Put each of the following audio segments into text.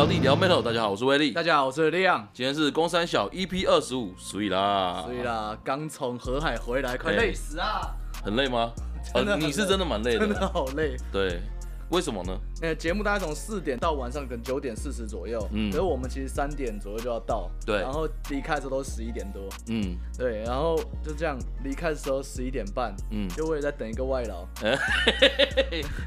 聊地聊 Metal，大家好，我是威力。大家好，我是 Leon。今天是公三小 EP 二十五，所以啦，所以啦，刚从河海回来，快累死啊！很累吗？真的、哦，你是真的蛮累的，真的好累。对。为什么呢？呃，节目大概从四点到晚上可能九点四十左右，嗯，所以我们其实三点左右就要到，对，然后离开的时候都十一点多，嗯，对，然后就这样离开的时候十一点半，嗯，就为了在等一个外劳，嗯，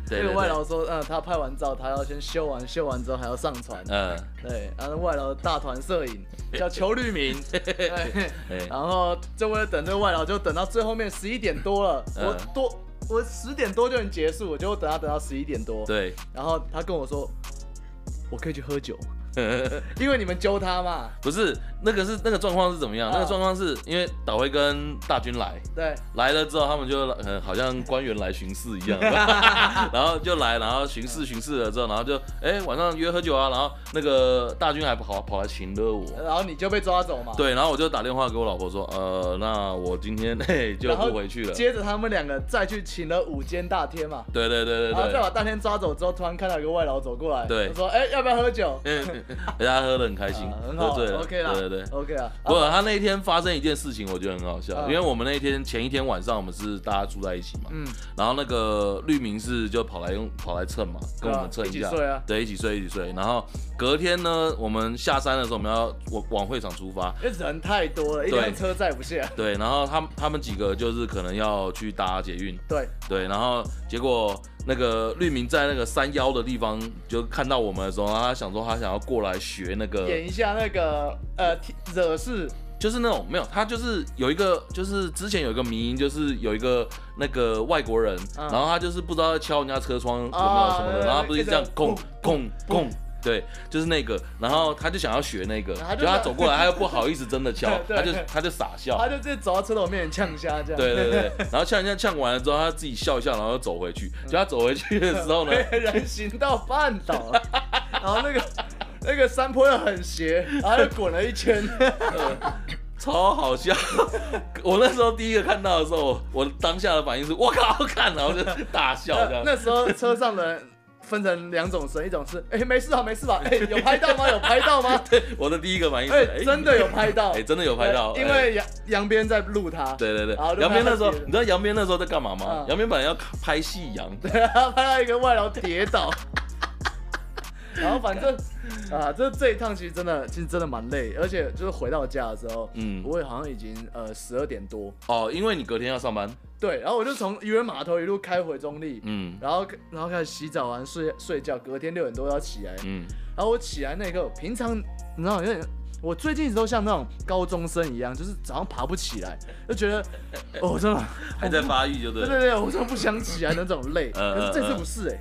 这个外劳说，嗯，他拍完照，他要先修完，修完之后还要上传，嗯，对，然后外劳大团摄影 叫邱律明，对，然后就为了等这个外劳，就等到最后面十一点多了，我多。我十点多就能结束，我就等他等到十一点多。对，然后他跟我说，我可以去喝酒。因为你们揪他嘛？不是，那个是那个状况是怎么样？那个状况是因为导辉跟大军来，对，来了之后他们就嗯，好像官员来巡视一样，然后就来，然后巡视巡视了之后，然后就哎晚上约喝酒啊，然后那个大军还跑跑来请了我，然后你就被抓走嘛？对，然后我就打电话给我老婆说，呃，那我今天嘿就不回去了。接着他们两个再去请了五间大天嘛？对对对对，然后再把大天抓走之后，突然看到一个外劳走过来，对，说哎要不要喝酒？大家喝得很开心，喝醉了，OK 了，对对对，OK 啊。不过他那一天发生一件事情，我觉得很好笑，因为我们那一天前一天晚上我们是大家住在一起嘛，嗯，然后那个绿明是就跑来用跑来蹭嘛，跟我们蹭一下，对，一起睡一起睡。然后隔天呢，我们下山的时候我们要往往会场出发，因为人太多了，一辆车载不下。对，然后他们他们几个就是可能要去搭捷运，对对，然后结果。那个绿明在那个山腰的地方就看到我们的时候，然后他想说他想要过来学那个演一下那个呃惹事，就是那种没有，他就是有一个就是之前有一个迷因，就是有一个那个外国人，嗯、然后他就是不知道在敲人家车窗有没有什么的，啊、然后他不是这样咣咣咣。对，就是那个，然后他就想要学那个，就他走过来，他又不好意思真的 敲，他就他就傻笑，他就直接走到车头面前呛虾这样。对对对，然后呛一下呛完了之后，他自己笑一笑，然后又走回去。就他走回去的时候呢，人行道绊倒了，然后那个那个山坡又很斜，然后又滚了一圈，超好笑。我那时候第一个看到的时候，我当下的反应是我靠，好看，然后就大笑这样。那时候车上的人。分成两种声，一种是哎、欸、没事吧没事吧，哎、欸、有拍到吗？有拍到吗？对，我的第一个反应是，哎、欸、真的有拍到，哎、欸、真的有拍到，因为杨杨边在录他，对对对，杨边那时候你知道杨边那时候在干嘛吗？杨编、嗯、本来要拍夕阳，对啊，拍到一个外劳跌倒。然后反正 啊，这这一趟其实真的，其实真的蛮累，而且就是回到家的时候，嗯，我也好像已经呃十二点多。哦，因为你隔天要上班。对，然后我就从渔人码头一路开回中立，嗯，然后然后开始洗澡完睡睡觉，隔天六点多要起来，嗯，然后我起来那一刻，平常你知道，有点我最近一直都像那种高中生一样，就是早上爬不起来，就觉得哦，真的 还在发育，就对，对对对，我真的不想起来那种累，可是这次不是哎，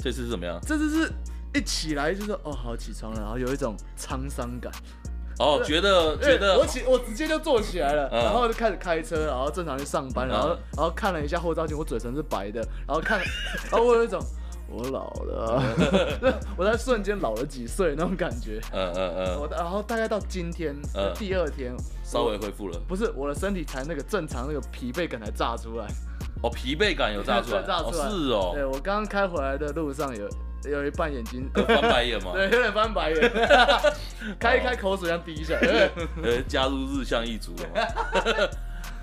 这次是怎么样？这次是。一起来就是哦，好起床了，然后有一种沧桑感。哦，觉得觉得我起我直接就坐起来了，然后就开始开车，然后正常去上班，然后然后看了一下后照镜，我嘴唇是白的，然后看，然后我有一种我老了，我在瞬间老了几岁那种感觉。嗯嗯嗯。我然后大概到今天第二天稍微恢复了，不是我的身体才那个正常那个疲惫感才炸出来。哦，疲惫感有炸出来，炸出来是哦。对，我刚刚开回来的路上有。有一半眼睛翻白眼吗？对，有点翻白眼，开一开口水像滴一下来。呃，加入日向一族了吗？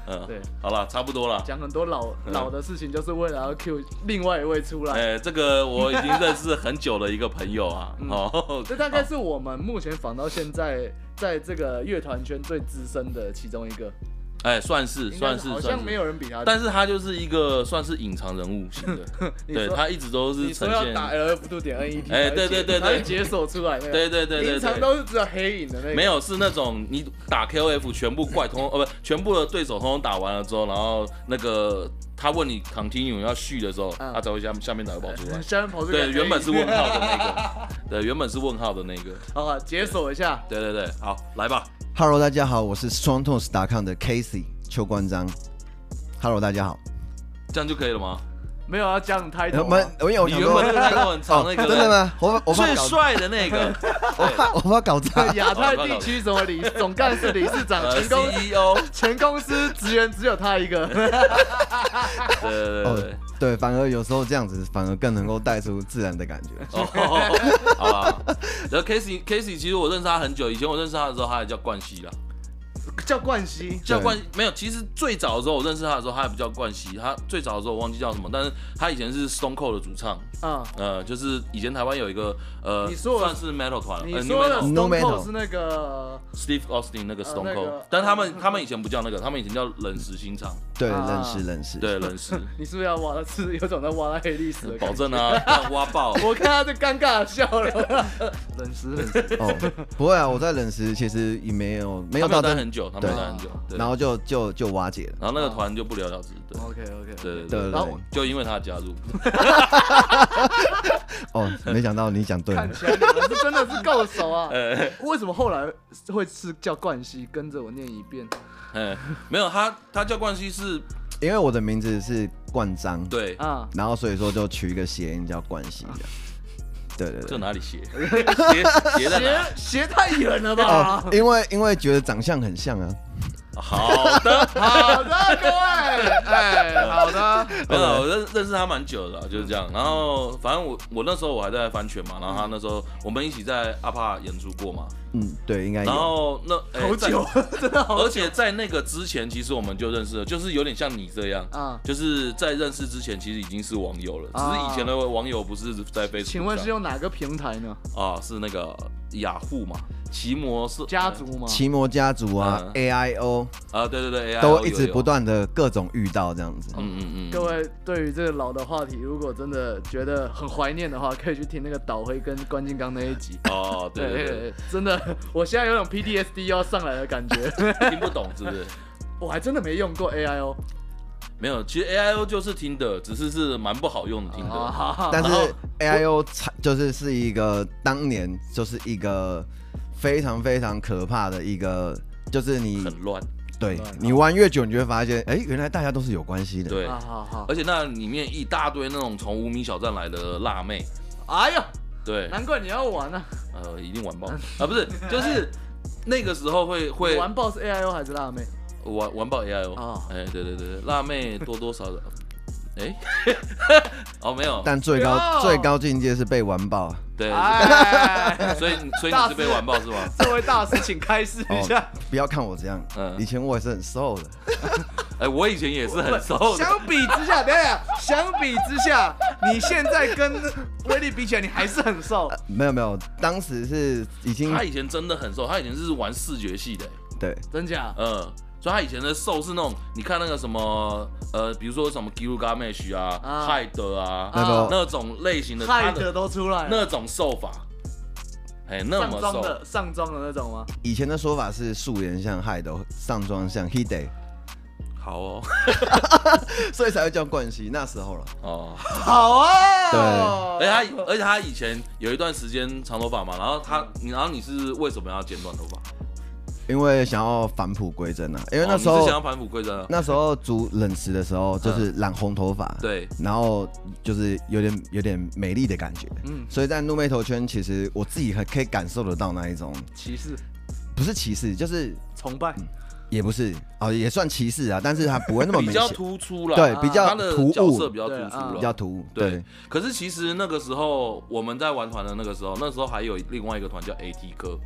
嗯，对，好了，差不多了。讲很多老老的事情，就是为了要 cue 另外一位出来。哎，这个我已经认识很久的一个朋友啊。哦，这大概是我们目前访到现在，在这个乐团圈最资深的其中一个。哎，算是算是，好像没有人比他，但是他就是一个算是隐藏人物型的，对他一直都是呈现。打 LF2 点 NET，哎，对对对对，解锁出来那个，对对对对，隐藏都是只有黑影的那个，没有是那种你打 KOF 全部怪通哦不，全部的对手通通打完了之后，然后那个他问你 continue 要续的时候，他才会下下面哪个跑出来，下面跑出来，对，原本是问号的那个，对，原本是问号的那个，好，解锁一下，对对对，好，来吧，Hello，大家好，我是 StrongTones.com 的 Casey。邱关章，Hello，大家好，这样就可以了吗？没有要这样抬头。我们，我有你原本那个抬头很长那个，真的吗？我我最帅的那个，我怕我怕搞砸。亚太地区什么理总干事、理事长、全公 CEO、全公司职员只有他一个。对对对。对，反而有时候这样子反而更能够带出自然的感觉。哦，好吧。然后 Casey Casey 其实我认识他很久，以前我认识他的时候，他还叫冠希啦。叫冠希，叫冠没有。其实最早的时候我认识他的时候，他也不叫冠希。他最早的时候我忘记叫什么，但是他以前是 Stone Cold 的主唱。啊，呃，就是以前台湾有一个呃，你说算是 Metal 团。你说的 Stone Cold 是那个 Steve Austin 那个 Stone Cold，但他们他们以前不叫那个，他们以前叫冷石新肠。对，冷石冷石。对，冷石。你是不是要挖的是有种在挖他黑历史？保证啊，挖爆！我看他就尴尬笑了。冷石冷石。哦，不会啊，我在冷石其实也没有没有到待很久，他们待很久。然后就就就瓦解了，然后那个团就不了了之。对，OK OK，对对对，然后就因为他加入。哦，没想到你讲对了。看起来你们是真的是够熟啊。为什么后来会是叫冠希？跟着我念一遍。哎，没有他，他叫冠希是因为我的名字是冠章。对啊，然后所以说就取一个谐音叫冠希。对对对，这哪里斜？斜斜斜太远了吧？因为因为觉得长相很像啊。好的，好的，各位，哎，好的，没有，我认认识他蛮久的，就是这样。然后反正我我那时候我还在翻拳嘛，然后他那时候我们一起在阿帕演出过嘛。嗯，对，应该。然后那好久，真的好久。而且在那个之前，其实我们就认识了，就是有点像你这样啊，就是在认识之前，其实已经是网友了。只是以前的网友不是在 Facebook。请问是用哪个平台呢？啊，是那个雅虎嘛。奇摩是家族吗？奇摩家族啊，A I O 啊，对对对，都一直不断的各种遇到这样子。嗯嗯嗯。各位对于这个老的话题，如果真的觉得很怀念的话，可以去听那个导灰跟关金刚那一集。哦，对对对，真的，我现在有种 P T S D 要上来的感觉。听不懂是不是？我还真的没用过 A I O。没有，其实 A I O 就是听的，只是是蛮不好用的听的。但是 A I O 就是是一个当年就是一个。非常非常可怕的一个，就是你很乱，对你玩越久，你就会发现，哎，原来大家都是有关系的。对，好好好。而且那里面一大堆那种从无名小站来的辣妹，哎呀，对，难怪你要玩呢。呃，一定完爆啊，不是，就是那个时候会会完爆是 A I O 还是辣妹？完完爆 A I O 啊，哎，对对对，辣妹多多少少，哎，哦没有，但最高最高境界是被完爆。对，所以所以你是被完爆是吗？这位大师，请开示一下。不要看我这样，嗯，以前我也是很瘦的。哎，我以前也是很瘦。相比之下，等下，相比之下，你现在跟威力比起来，你还是很瘦。没有没有，当时是已经。他以前真的很瘦，他以前是玩视觉系的。对，真假？嗯。所以他以前的瘦是那种，你看那个什么，呃，比如说什么 Gilgamesh 啊、海德啊，那那种类型的，海德都出来，那种瘦法，哎，那么瘦，上妆的那种吗？以前的说法是素颜像海德，上妆像 Hide。好哦，所以才会叫冠希，那时候了。哦，好啊。对，而且他，而且他以前有一段时间长头发嘛，然后他，然后你是为什么要剪短头发？因为想要返璞归真啊，因为那时候、哦、想要返璞归真啊。那时候煮冷食的时候，就是染红头发，对，然后就是有点有点美丽的感觉，嗯，所以在 Nu Metal 圈，其实我自己还可以感受得到那一种歧视，不是歧视，就是崇拜，也不是。哦，也算歧视啊，但是他不会那么 明显，比较突出了，对，比较突兀，比较突出了，比较突兀，对。可是其实那个时候我们在玩团的那个时候，那时候还有另外一个团叫 AT 哥，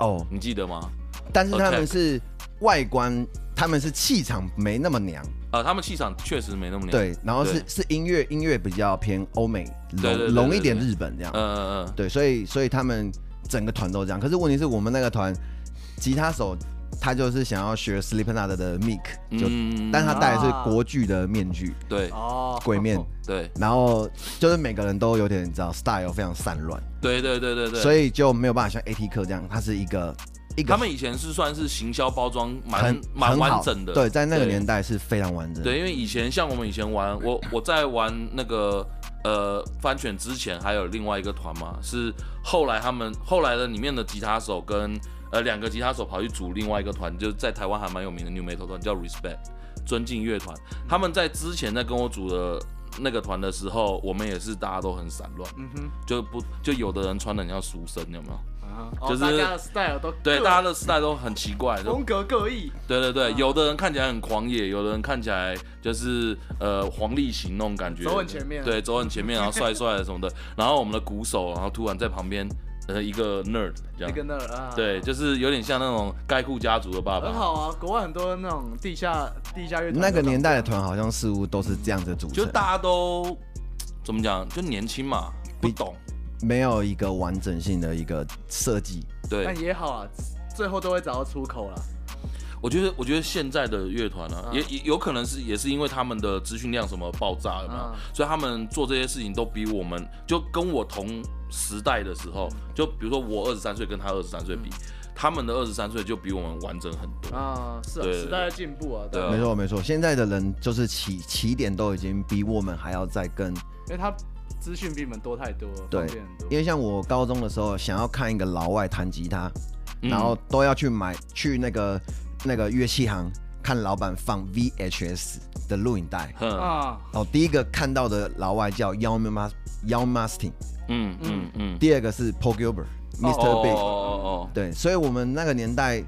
哦，你记得吗？但是他们是外观，他们是气场没那么娘，呃，他们气场确实没那么娘。对，然后是是音乐，音乐比较偏欧美，浓浓一点日本这样。嗯嗯嗯。对，所以所以他们整个团都这样。可是问题是我们那个团，吉他手他就是想要学 Slipknot 的 Mick，就，但他戴的是国剧的面具。对。哦。鬼面。对。然后就是每个人都有点你知道 style 非常散乱。对对对对对。所以就没有办法像 AT 客这样，他是一个。他们以前是算是行销包装蛮蛮完整的，对，在那个年代是非常完整的。对，因为以前像我们以前玩，我我在玩那个呃翻犬之前，还有另外一个团嘛，是后来他们后来的里面的吉他手跟呃两个吉他手跑去组另外一个团，就是在台湾还蛮有名的 New Metal 团，叫 Respect 尊敬乐团。他们在之前在跟我组的那个团的时候，我们也是大家都很散乱，嗯哼，就不就有的人穿的很像书生，有没有？就是大家的 style 都对，大家的 style 都很奇怪，风格各异。对对对，有的人看起来很狂野，有的人看起来就是呃黄立行那种感觉，走很前面，对，走很前面，然后帅帅的什么的。然后我们的鼓手，然后突然在旁边，呃，一个 nerd 这样，一个 nerd 啊，对，就是有点像那种盖库家族的爸爸。很好啊，国外很多那种地下地下乐团，那个年代的团好像似乎都是这样子组成，就大家都怎么讲，就年轻嘛，不懂。没有一个完整性的一个设计，对，但也好啊，最后都会找到出口了。我觉得，我觉得现在的乐团呢，也也有可能是，也是因为他们的资讯量什么爆炸了嘛，所以他们做这些事情都比我们，就跟我同时代的时候，就比如说我二十三岁跟他二十三岁比，他们的二十三岁就比我们完整很多。啊，是啊，时代的进步啊，对，没错没错，现在的人就是起起点都已经比我们还要再更，因为他。资讯比你们多太多，对，因为像我高中的时候，想要看一个老外弹吉他，嗯、然后都要去买去那个那个乐器行看老板放 VHS 的录影带啊。哦，第一个看到的老外叫 Young Malmsteen，嗯嗯嗯，第二个是 Paul Gilbert，Mr. Big，哦哦哦，对，所以我们那个年代。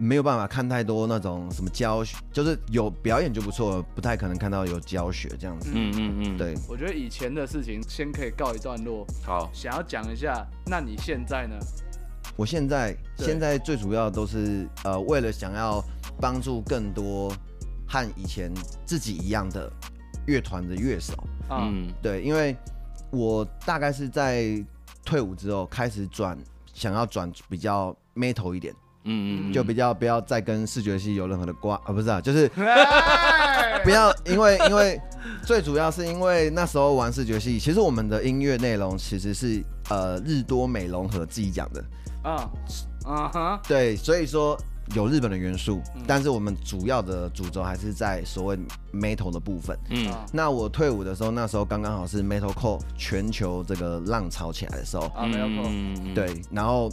没有办法看太多那种什么教学，就是有表演就不错了，不太可能看到有教学这样子。嗯嗯嗯，对。我觉得以前的事情先可以告一段落。好，想要讲一下，那你现在呢？我现在现在最主要都是呃，为了想要帮助更多和以前自己一样的乐团的乐手。嗯，对，因为我大概是在退伍之后开始转，想要转比较 metal 一点。嗯嗯，就比较不要再跟视觉系有任何的瓜啊，不是啊，就是 不要，因为因为最主要是因为那时候玩视觉系，其实我们的音乐内容其实是呃日多美融合自己讲的。啊啊哈，对，所以说有日本的元素，但是我们主要的主轴还是在所谓 metal 的部分。嗯，那我退伍的时候，那时候刚刚好是 metalcore 全球这个浪潮起来的时候。啊，metalcore，对，然后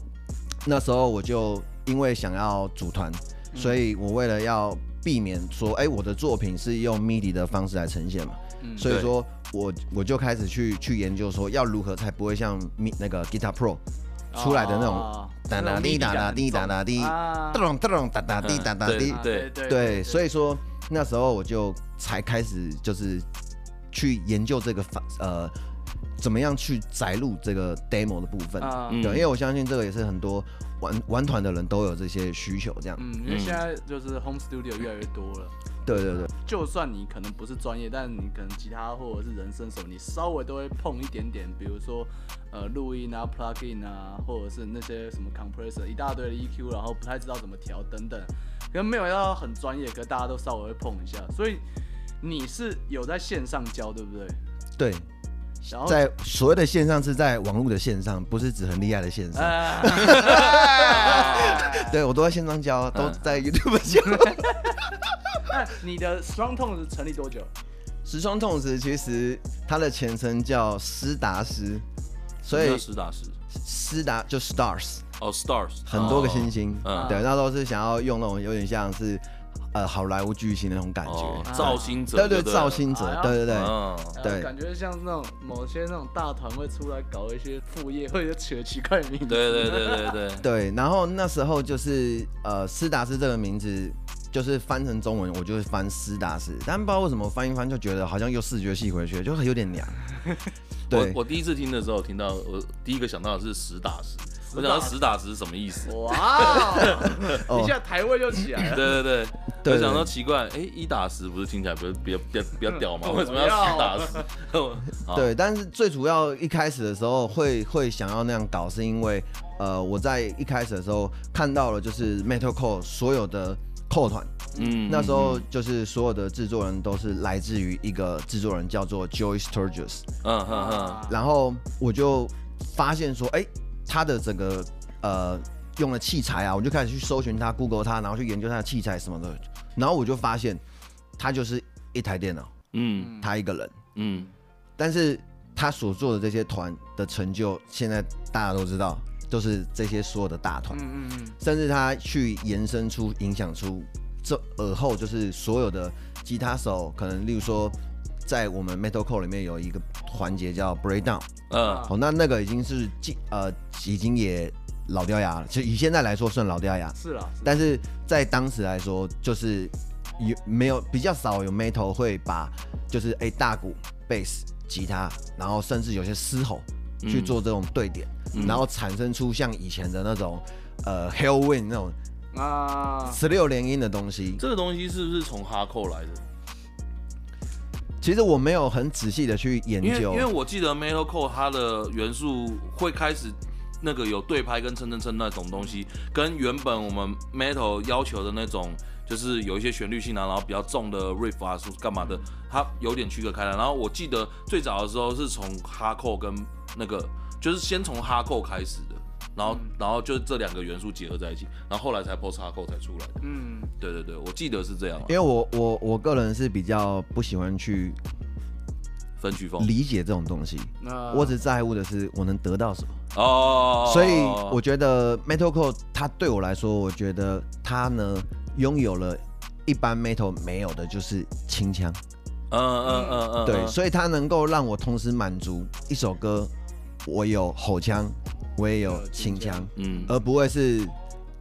那时候我就。因为想要组团，所以我为了要避免说，哎，我的作品是用 MIDI 的方式来呈现嘛，所以说我我就开始去去研究说，要如何才不会像那个 Guitar Pro 出来的那种哒哒滴哒哒滴哒哒滴，咚咚哒哒滴哒哒滴，对对对，所以说那时候我就才开始就是去研究这个方呃。怎么样去摘录这个 demo 的部分？啊、对，因为我相信这个也是很多玩玩团的人都有这些需求，这样。嗯，因为现在就是 home studio 越来越多了。对对对。就算你可能不是专业，但你可能吉他或者是人声什么，你稍微都会碰一点点，比如说呃录音啊、plugin 啊，或者是那些什么 compressor 一大堆的 EQ，然后不太知道怎么调等等，可能没有要很专业，可大家都稍微会碰一下。所以你是有在线上教，对不对？对。在所谓的线上是在网络的线上，不是指很厉害的线上。对，我都在线上教，都在 YouTube 教。那你的 Strong Tones 成立多久？Strong Tones 其实它的前身叫斯达斯，所以斯达斯，斯达就 Stars 哦，Stars 很多个星星。嗯，对，那时候是想要用那种有点像是。呃，好莱坞巨星那种感觉，造星者，对对，造星者，对对对，对，感觉像那种某些那种大团会出来搞一些副业，或者取了奇怪的名字，对对对对对，对。然后那时候就是呃，斯达斯这个名字，就是翻成中文，我就会翻斯达斯，但不知道为什么翻一翻就觉得好像又视觉系回去，就有点娘。对，我第一次听的时候，听到我第一个想到的是史达斯。我想到实打实是什么意思？哇，一下台位就起来了。对对对，我想到奇怪，哎，一打十不是听起来不是比较比较比较屌吗？为什么要实打十？对，但是最主要一开始的时候会会想要那样搞，是因为呃我在一开始的时候看到了就是 Metalcore 所有的扣团，嗯，那时候就是所有的制作人都是来自于一个制作人叫做 Joey Sturgis，嗯哼哼，然后我就发现说，哎。他的整个呃用的器材啊，我就开始去搜寻他，Google 他，然后去研究他的器材什么的，然后我就发现他就是一台电脑，嗯，他一个人，嗯，但是他所做的这些团的成就，现在大家都知道，都是这些所有的大团，嗯嗯，甚至他去延伸出、影响出这尔后，就是所有的吉他手，可能例如说。在我们 Metalcore 里面有一个环节叫 Breakdown，嗯，好，那那个已经是进呃已经也老掉牙了，就以现在来说算老掉牙。是啊，但是在当时来说，就是有没有比较少有 metal 会把就是哎、欸、大鼓、bass、吉他，然后甚至有些嘶吼去做这种对点，嗯、然后产生出像以前的那种呃 Hellwind 那种啊十六连音的东西。这个东西是不是从哈扣来的？其实我没有很仔细的去研究，因为我记得 Metalcore 它的元素会开始那个有对拍跟蹭蹭蹭那种东西，跟原本我们 Metal 要求的那种，就是有一些旋律性啊，然后比较重的 Riff 啊，是干嘛的，它有点区隔开来。然后我记得最早的时候是从 Hardcore 跟那个，就是先从 Hardcore 开始的。然后，然后就这两个元素结合在一起，然后后来才 post hardcore 才出来的。嗯，对对对，我记得是这样。因为我我我个人是比较不喜欢去分曲风理解这种东西，我只在乎的是我能得到什么。哦。所以我觉得 metalcore 它对我来说，我觉得它呢拥有了一般 metal 没有的，就是清腔。嗯嗯嗯嗯。对，所以它能够让我同时满足一首歌，我有吼腔。我也有清腔，嗯，而不会是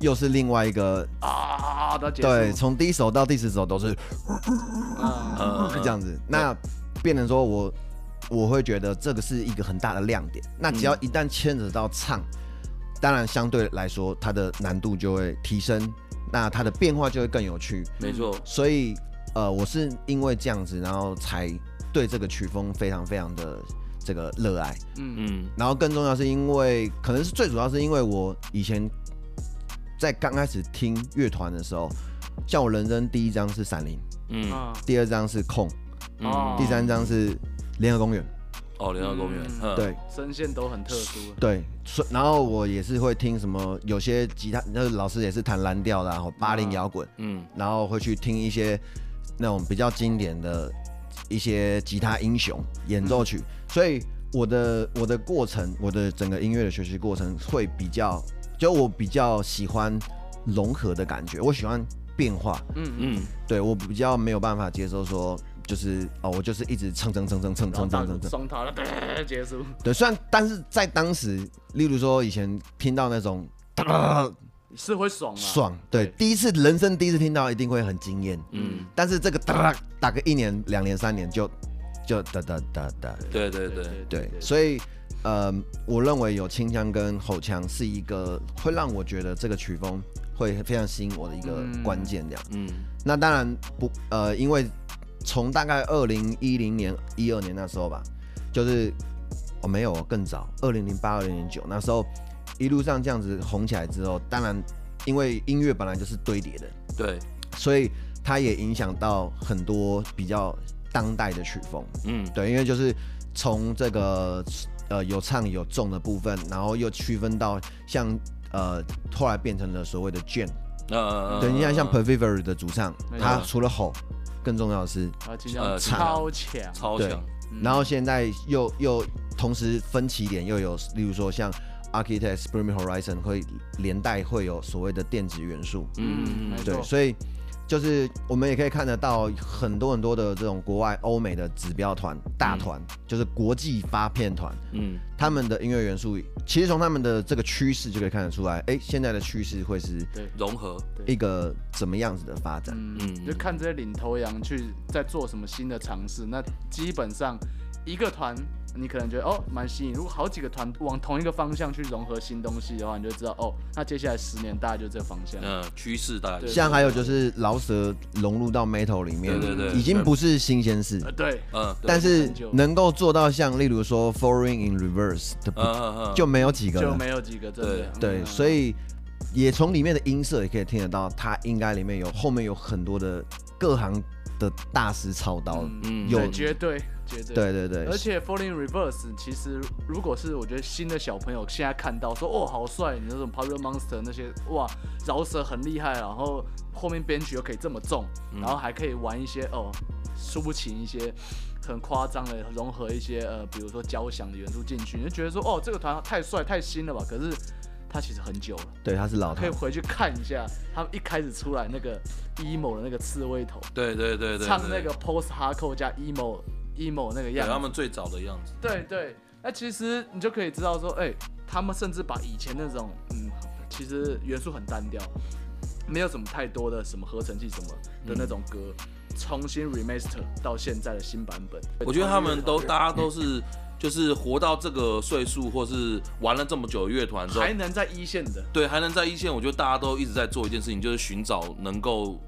又是另外一个啊，对，从第一首到第十首都是，这样子。那变成说我我会觉得这个是一个很大的亮点。那只要一旦牵扯到唱，当然相对来说它的难度就会提升，那它的变化就会更有趣。没错。所以呃，我是因为这样子，然后才对这个曲风非常非常的。这个热爱，嗯。嗯，然后更重要是因为，可能是最主要是因为我以前在刚开始听乐团的时候，像我人生第一张是闪灵，嗯，第二张是空，嗯，第三张是联合公园，哦，联合公园，嗯、对，声线都很特殊，对，然后我也是会听什么，有些吉他那老师也是弹蓝调的，然后八零摇滚，嗯，然后会去听一些那种比较经典的。一些吉他英雄演奏曲，所以我的我的过程，我的整个音乐的学习过程会比较，就我比较喜欢融合的感觉，我喜欢变化，嗯嗯，对我比较没有办法接受说，就是哦，我就是一直蹭蹭蹭蹭蹭蹭蹭蹭蹭，双塔了，结束。对，虽然但是在当时，例如说以前听到那种。是会爽啊！爽，对，第一次人生第一次听到，一定会很惊艳。嗯，但是这个打打个一年、两年、三年就就哒哒哒哒。对对对对，所以呃，我认为有清腔跟吼腔是一个会让我觉得这个曲风会非常吸引我的一个关键。这样，嗯，那当然不呃，因为从大概二零一零年、一二年那时候吧，就是我没有更早，二零零八、二零零九那时候。一路上这样子红起来之后，当然，因为音乐本来就是堆叠的，对，所以它也影响到很多比较当代的曲风，嗯，对，因为就是从这个呃有唱有重的部分，然后又区分到像呃后来变成了所谓的 Djent，呃，对，你看像 Periphery 的主唱，他除了吼，更重要的是呃超强，超强，然后现在又又同时分歧点又有，例如说像。Architects Bring Me Horizon 会连带会有所谓的电子元素，嗯，对，所以就是我们也可以看得到很多很多的这种国外欧美的指标团大团，嗯、就是国际发片团，嗯，他们的音乐元素其实从他们的这个趋势就可以看得出来，哎、欸，现在的趋势会是对。融合。一个怎么样子的发展，嗯，就看这些领头羊去在做什么新的尝试，那基本上一个团。你可能觉得哦蛮吸引，如果好几个团往同一个方向去融合新东西的话，你就知道哦，那接下来十年大概就这个方向。嗯，趋势大概。像还有就是饶舌融入到 metal 里面，对对对，已经不是新鲜事。对，嗯。但是能够做到像例如说 Falling in Reverse 的，就没有几个。就没有几个，真的。对，所以也从里面的音色也可以听得到，它应该里面有后面有很多的各行的大师操刀。嗯，有绝对。对对对，而且 Falling Reverse 其实如果是我觉得新的小朋友现在看到说哦好帅，你那种 Popular Monster 那些哇饶舌很厉害，然后后面编曲又可以这么重，然后还可以玩一些哦抒情一些很夸张的融合一些呃比如说交响的元素进去，你就觉得说哦这个团太帅太新了吧？可是他其实很久了，对，他是老，可以回去看一下他们一开始出来那个 emo 的那个刺猬头，对对对对，唱那个 Post Hardcore 加 emo。Emo 那个样子，他们最早的样子。对对，那其实你就可以知道说，哎、欸，他们甚至把以前那种嗯，其实元素很单调，没有什么太多的什么合成器什么的那种歌，嗯、重新 remaster 到现在的新版本。我觉得他们都大家都是就是活到这个岁数，或是玩了这么久的乐团之后，还能在一线的，对，还能在一线。我觉得大家都一直在做一件事情，就是寻找能够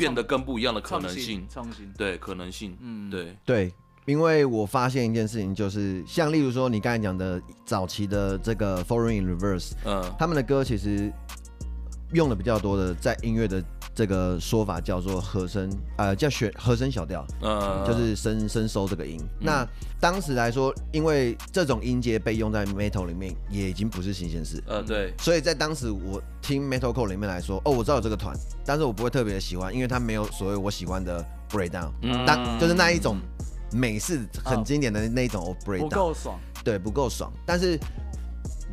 变得更不一样的可能性，创新，对，可能性，嗯，对，对。因为我发现一件事情，就是像例如说你刚才讲的早期的这个 Foreign in Reverse，嗯，他们的歌其实用的比较多的，在音乐的这个说法叫做和声，呃，叫选和声小调，嗯，就是升升收这个音。嗯、那当时来说，因为这种音阶被用在 Metal 里面，也已经不是新鲜事，嗯，对。所以在当时我听 Metalcore 里面来说，哦，我知道有这个团，但是我不会特别的喜欢，因为它没有所谓我喜欢的 Breakdown，嗯，当就是那一种。美式很经典的那种 breakdown，不够爽，对，不够爽。但是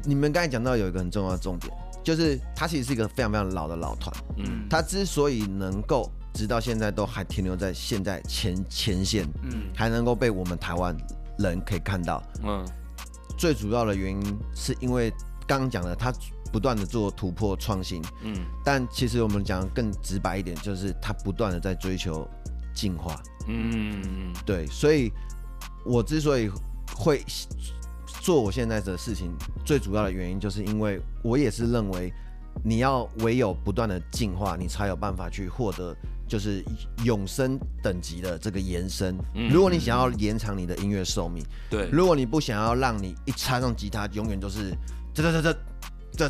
你们刚才讲到有一个很重要的重点，就是它其实是一个非常非常老的老团。嗯，它之所以能够直到现在都还停留在现在前前线，嗯，还能够被我们台湾人可以看到，嗯，最主要的原因是因为刚刚讲的，它不断的做突破创新，嗯，但其实我们讲更直白一点，就是它不断的在追求进化。嗯，对，所以，我之所以会做我现在的事情，最主要的原因就是因为我也是认为，你要唯有不断的进化，你才有办法去获得就是永生等级的这个延伸。如果你想要延长你的音乐寿命，对，如果你不想要让你一插上吉他永远都是这这这这这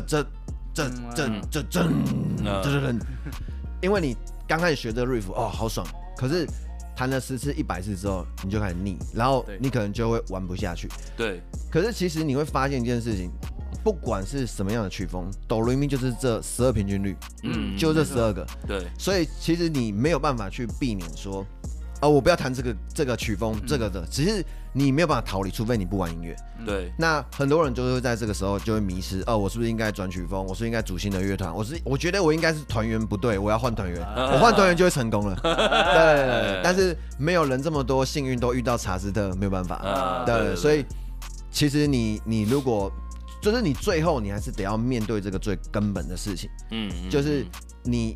这这这这这这，因为你刚开始学这个 riff 哦，好爽，可是。弹了十次、一百次之后，你就开始腻，然后你可能就会玩不下去。对。可是其实你会发现一件事情，不管是什么样的曲风，哆来咪就是这十二平均律，嗯，就这十二个。对。所以其实你没有办法去避免说。哦，我不要弹这个这个曲风，这个的，只是你没有办法逃离，除非你不玩音乐。对。那很多人就会在这个时候就会迷失。哦，我是不是应该转曲风？我是不是应该组新的乐团？我是我觉得我应该是团员不对，我要换团员。我换团员就会成功了。对。但是没有人这么多幸运都遇到查斯特，没有办法。对。所以其实你你如果就是你最后你还是得要面对这个最根本的事情。嗯。就是你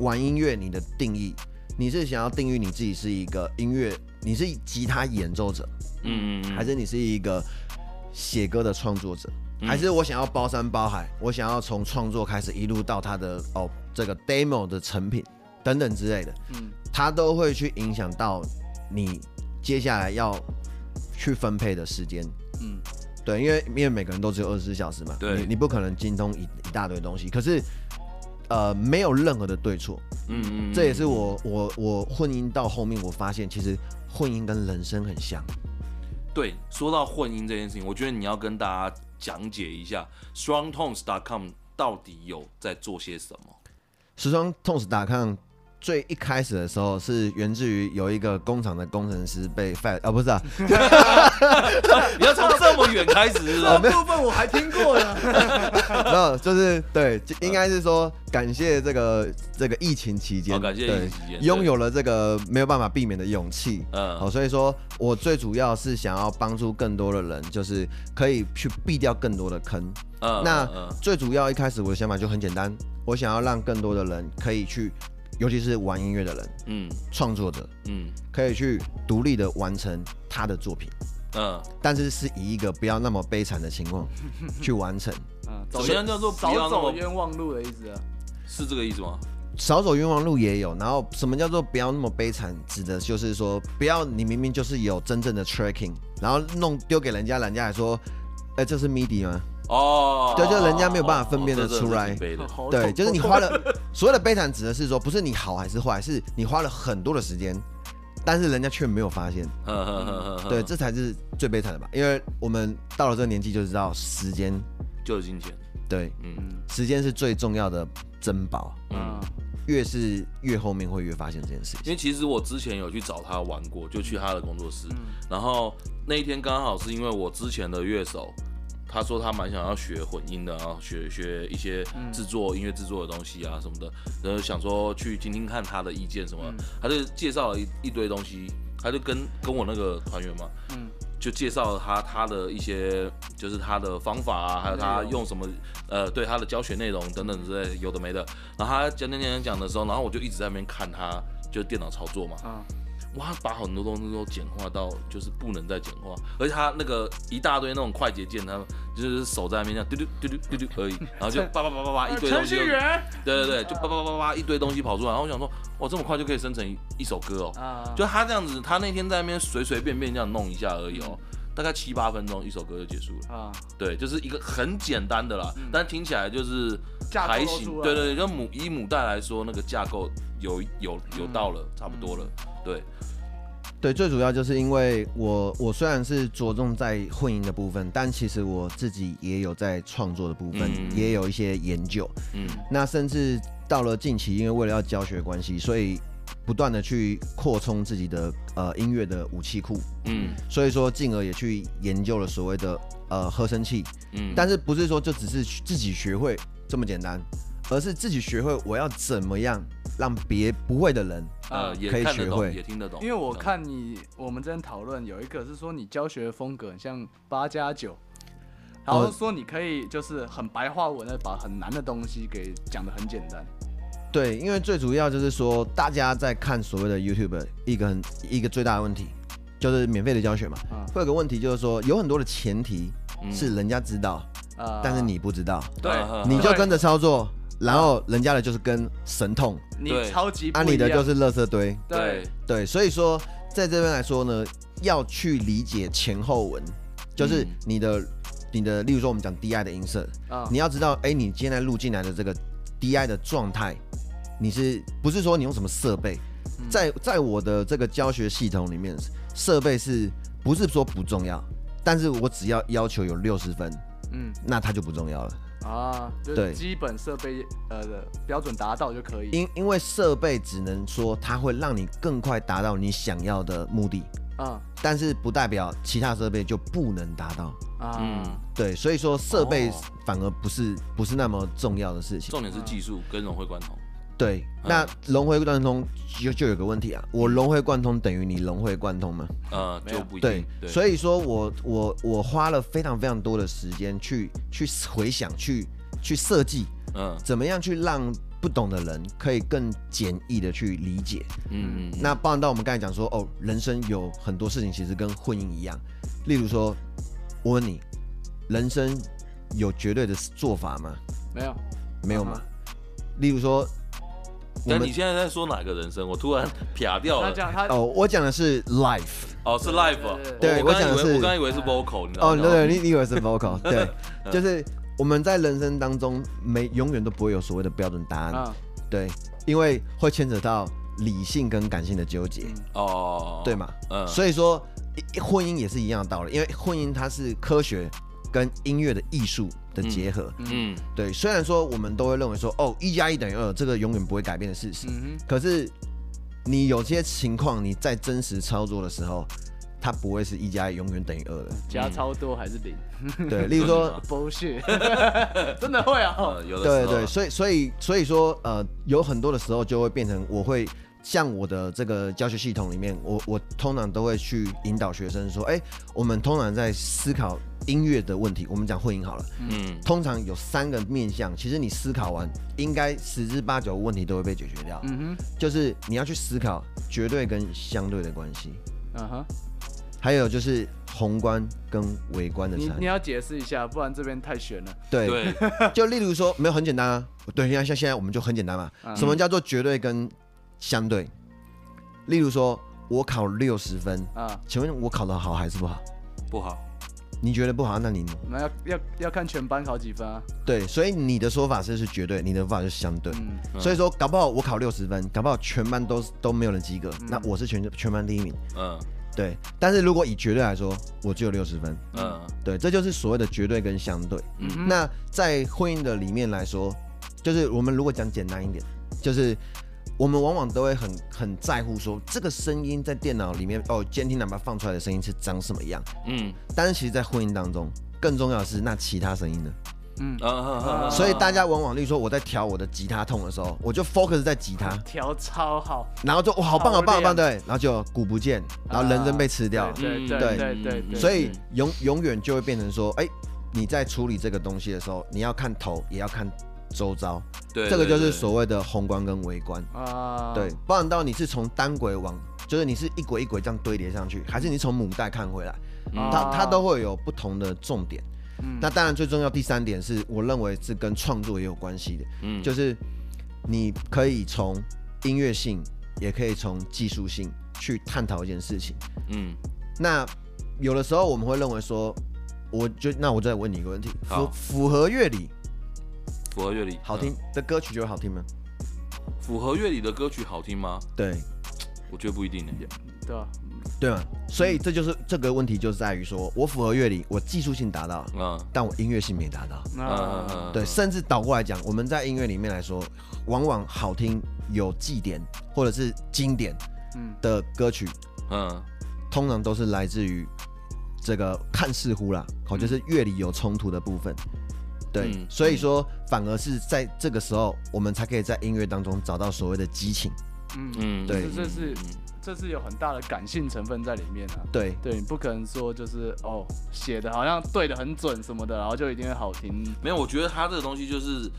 玩音乐，你的定义。你是想要定义你自己是一个音乐，你是吉他演奏者，嗯嗯，还是你是一个写歌的创作者，嗯、还是我想要包山包海，我想要从创作开始一路到他的哦这个 demo 的成品等等之类的，嗯，它都会去影响到你接下来要去分配的时间，嗯，对，因为因为每个人都只有二十四小时嘛，对，你你不可能精通一一大堆东西，可是。呃，没有任何的对错，嗯嗯，这也是我我我婚姻到后面，我发现其实婚姻跟人生很像。对，说到婚姻这件事情，我觉得你要跟大家讲解一下，strongtones.com 到底有在做些什么。strongtones.com 最一开始的时候是源自于有一个工厂的工程师被 fire 啊，不是啊，你要从这么远开始，这部分我还听过呢。没有，就是对，应该是说感谢这个这个疫情期间，感谢疫情期间拥有了这个没有办法避免的勇气。嗯，好，所以说我最主要是想要帮助更多的人，就是可以去避掉更多的坑。嗯，那最主要一开始我的想法就很简单，我想要让更多的人可以去。尤其是玩音乐的人，嗯，创作者，嗯，可以去独立的完成他的作品，嗯，但是是以一个不要那么悲惨的情况 去完成，嗯，首先叫做少走冤枉路的意思啊，是这个意思吗？少走冤枉路也有，然后什么叫做不要那么悲惨？指的就是说，不要你明明就是有真正的 tracking，然后弄丢给人家，人家还说，哎，这是 MIDI 吗？哦，对，就人家没有办法分辨得出来，对，就是你花了所谓的悲惨，指的是说不是你好还是坏，是你花了很多的时间，但是人家却没有发现，对，这才是最悲惨的吧？因为我们到了这个年纪就知道，时间就是金钱，对，嗯，时间是最重要的珍宝，嗯，越是越后面会越发现这件事情。因为其实我之前有去找他玩过，就去他的工作室，然后那一天刚好是因为我之前的乐手。他说他蛮想要学混音的，然后学学一些制作音乐制作的东西啊什么的，然后想说去听听看他的意见什么，他就介绍了一一堆东西，他就跟跟我那个团员嘛，嗯，就介绍了他他的一些就是他的方法啊，还有他用什么呃对他的教学内容等等之类有的没的。然后他讲讲讲讲的时候，然后我就一直在那边看他就电脑操作嘛。哇，把很多东西都简化到就是不能再简化，而且他那个一大堆那种快捷键，他就是手在那边这样嘟嘟嘟嘟嘟嘟而已，然后就叭叭叭叭叭一堆东西，对对对，就叭叭叭叭一堆东西跑出来，然后我想说，哇，这么快就可以生成一一首歌哦，就他这样子，他那天在那边随随便便这样弄一下而已哦，大概七八分钟一首歌就结束了。啊，对，就是一个很简单的啦，但听起来就是还行，对对对，就母以母带来说，那个架构有有有到了，差不多了。对，对，最主要就是因为我我虽然是着重在混音的部分，但其实我自己也有在创作的部分，嗯、也有一些研究。嗯，那甚至到了近期，因为为了要教学关系，所以不断的去扩充自己的呃音乐的武器库。嗯，所以说进而也去研究了所谓的呃合成器。嗯，但是不是说就只是自己学会这么简单，而是自己学会我要怎么样。让别不会的人，呃，也可以学会，也听得懂。因为我看你，我们之前讨论有一个是说你教学的风格很像八加九，然后说你可以就是很白话文的把很难的东西给讲得很简单。对，因为最主要就是说大家在看所谓的 YouTube 一个很一个最大的问题就是免费的教学嘛，会有个问题就是说有很多的前提是人家知道，但是你不知道，对，你就跟着操作。然后人家的就是跟神童，你超级，按你的就是垃圾堆，对。对，所以说在这边来说呢，要去理解前后文，就是你的你的，例如说我们讲 DI 的音色，你要知道，哎，你现在录进来的这个 DI 的状态，你是不是说你用什么设备？在在我的这个教学系统里面，设备是不是说不重要？但是我只要要求有六十分，嗯，那它就不重要了。啊，对，基本设备呃的标准达到就可以。因因为设备只能说它会让你更快达到你想要的目的，啊，但是不代表其他设备就不能达到。啊，嗯，对，所以说设备反而不是不是那么重要的事情。重点是技术跟融会贯通。对，那融会贯通就就有个问题啊，我融会贯通等于你融会贯通吗？呃，就不一定。对，所以说我我我花了非常非常多的时间去去回想，去去设计，嗯，怎么样去让不懂的人可以更简易的去理解。嗯嗯。那包含到我们刚才讲说，哦，人生有很多事情其实跟婚姻一样，例如说，我问你，人生有绝对的做法吗？没有，没有吗？例如说。那你现在在说哪个人生？我突然撇掉了。哦，我讲的是 life。哦，是 life。对，我讲的是，我刚以为是 vocal，你知道吗？哦，对对，你你以为是 vocal？对，就是我们在人生当中，没永远都不会有所谓的标准答案。对，因为会牵扯到理性跟感性的纠结。哦，对嘛？嗯。所以说，婚姻也是一样的道理，因为婚姻它是科学跟音乐的艺术的结合，嗯，嗯。对，虽然说我们都会认为说，哦，一加一等于二，这个永远不会改变的事实，嗯，可是你有些情况，你在真实操作的时候，它不会是一加一永远等于二的，加超多还是零，对，例如说，bullshit，真的会啊，呃、有的对对，所以所以所以说，呃，有很多的时候就会变成我会。像我的这个教学系统里面，我我通常都会去引导学生说，哎、欸，我们通常在思考音乐的问题，我们讲混音好了，嗯，通常有三个面向，其实你思考完，应该十之八九问题都会被解决掉，嗯哼，就是你要去思考绝对跟相对的关系，嗯哼，还有就是宏观跟微观的差异，你你要解释一下，不然这边太悬了，对，对。就例如说没有很简单啊，对，像像现在我们就很简单嘛，嗯、什么叫做绝对跟相对，例如说，我考六十分啊，请问我考得好还是不好？不好。你觉得不好，那你那要要要看全班考几分啊？对，所以你的说法是是绝对，你的说法是相对。嗯、所以说，搞不好我考六十分，搞不好全班都都没有人及格，嗯、那我是全全班第一名。嗯，对。但是如果以绝对来说，我只有六十分。嗯，对，这就是所谓的绝对跟相对。嗯，那在婚姻的里面来说，就是我们如果讲简单一点，就是。我们往往都会很很在乎说这个声音在电脑里面哦，监听喇叭放出来的声音是长什么样？嗯，但是其实，在婚姻当中，更重要的是那其他声音呢？嗯，所以大家往往例如说我在调我的吉他痛的时候，我就 focus 在吉他，调超好，然后就哇好棒好棒好棒，对，然后就鼓不见，然后人真被吃掉，对对对对。对，所以永永远就会变成说，哎，你在处理这个东西的时候，你要看头，也要看周遭，对，这个就是所谓的宏观跟微观。啊，对，包含到你是从单轨往，就是你是一轨一轨这样堆叠上去，还是你从母带看回来，它它都会有不同的重点。嗯、那当然，最重要第三点是我认为是跟创作也有关系的，嗯，就是你可以从音乐性，也可以从技术性去探讨一件事情，嗯，那有的时候我们会认为说，我就那我再问你一个问题，符符合乐理，符合乐理，好听的歌曲就会好听吗？符合乐理的歌曲好听吗？对，我觉得不一定呢，对啊。对啊？所以这就是这个问题，就是在于说我符合乐理，我技术性达到，嗯，但我音乐性没达到，嗯，对，甚至倒过来讲，我们在音乐里面来说，往往好听、有记点或者是经典的歌曲，嗯，通常都是来自于这个看似乎啦，好，就是乐理有冲突的部分，对，所以说反而是在这个时候，我们才可以在音乐当中找到所谓的激情，嗯嗯，对，这是。这是有很大的感性成分在里面啊。对对，你不可能说就是哦，写的好像对的很准什么的，然后就一定会好听。没有，我觉得他这个东西就是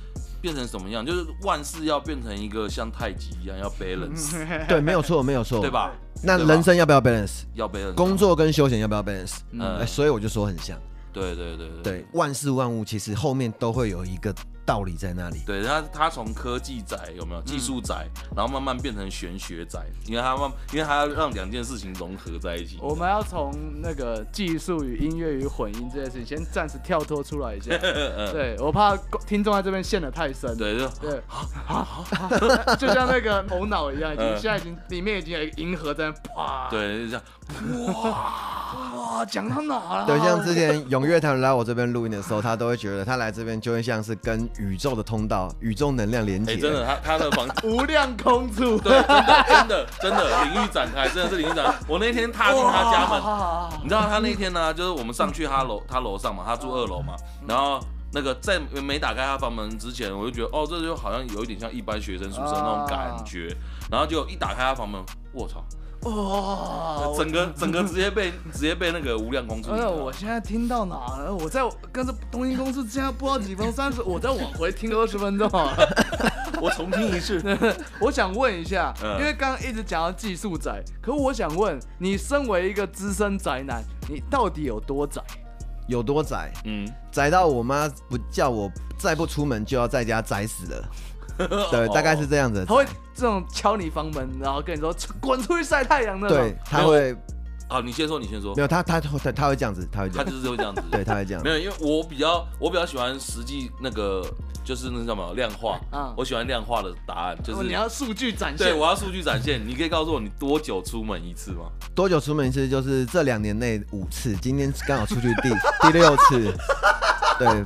变成什么样，就是万事要变成一个像太极一样要 balance。对，没有错，没有错，对吧？那人生要不要 balance？要 balance。工作跟休闲要不要 balance？嗯，所以我就说很像。对对对对，对，万事万物其实后面都会有一个。道理在那里？对，他他从科技宅有没有技术宅，嗯、然后慢慢变成玄学宅，因为他慢，因为他要让两件事情融合在一起。我们要从那个技术与音乐与混音这件事情，先暂时跳脱出来一下。对，我怕听众在这边陷得太深。对，就对 就像那个头脑一样，已经现在已经里面已经有一个银河在啪。对，就这样。哇。哇，讲到哪了？对，像之前永乐他们来我这边录音的时候，他都会觉得他来这边就会像是跟宇宙的通道、宇宙能量连接。真的，他他的房 无量空处，对，真的真的真的领域展开，真的是领域展开。我那天踏进他家门，你知道他那天呢，就是我们上去他楼他楼上嘛，他住二楼嘛，然后那个在没打开他房门之前，我就觉得哦，这就好像有一点像一般学生宿舍那种感觉，然后就一打开他房门，我操！哇！整个整个直接被 直接被那个无量空处。哎，我现在听到哪了？我在跟着东音公司，现在不知道几分三十，我再往回听二十分钟啊。我重听一次。我想问一下，因为刚刚一直讲到技术宅，可我想问你，身为一个资深宅男，你到底有多宅？有多宅？嗯，宅到我妈不叫我再不出门就要在家宅死了。对，大概是这样子。他会这种敲你房门，然后跟你说滚出去晒太阳那种。对，他会。啊，你先说，你先说。没有，他他他他会这样子，他会。他就是会这样子。对，他会这样。没有，因为我比较我比较喜欢实际那个，就是那叫什么量化。啊。我喜欢量化的答案，就是你要数据展现。对，我要数据展现。你可以告诉我你多久出门一次吗？多久出门一次？就是这两年内五次，今天刚好出去第 第六次。对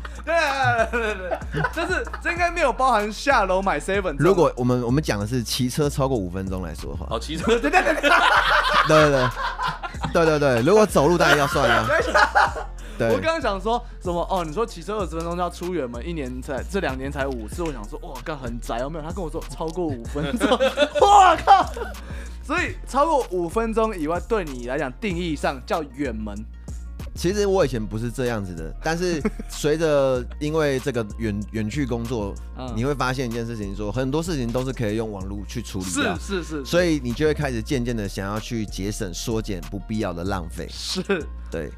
对对对对，这是这应该没有包含下楼买 seven。如果我们我们讲的是骑车超过五分钟来说的话，哦，骑车，对对对对对对对，如果走路当然要算了。我刚刚想说什么？哦，你说骑车二十分钟就要出远门，一年才这两年才五次，我想说哇，干很窄哦没有？他跟我说超过五分钟，我靠！所以超过五分钟以外，对你来讲定义上叫远门。其实我以前不是这样子的，但是 随着因为这个远远去工作，嗯、你会发现一件事情说，说很多事情都是可以用网络去处理掉，是是是，所以你就会开始渐渐的想要去节省、缩减不必要的浪费。是，对。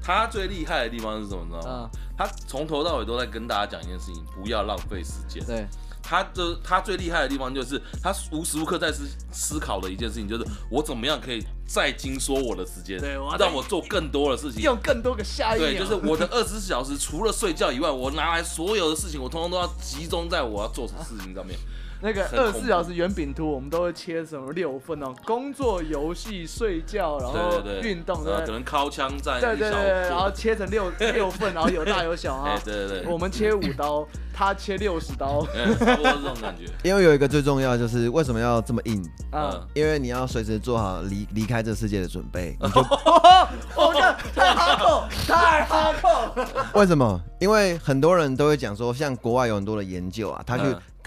他最厉害的地方是什么？你知道吗？嗯、他从头到尾都在跟大家讲一件事情，不要浪费时间。对。他的他最厉害的地方就是他无时无刻在思思考的一件事情，就是我怎么样可以再精缩我的时间，对，让我做更多的事情，用更多个下一秒。对，就是我的二十四小时除了睡觉以外，我拿来所有的事情，我通通都要集中在我要做什么事情上面。那个二十四小时圆饼图，我们都会切什么六份哦？工作、游戏、睡觉，然后运动，对，可能尻枪战，对对对，然后切成六 六份，然后有大有小哈。对对对，我们切五刀，他切六十刀，差不多这种感觉。因为有一个最重要就是为什么要这么硬？嗯，因为你要随时做好离离开开这世界的准备。你就，我看太哈扣，太哈扣。为什么？因为很多人都会讲说，像国外有很多的研究啊，他去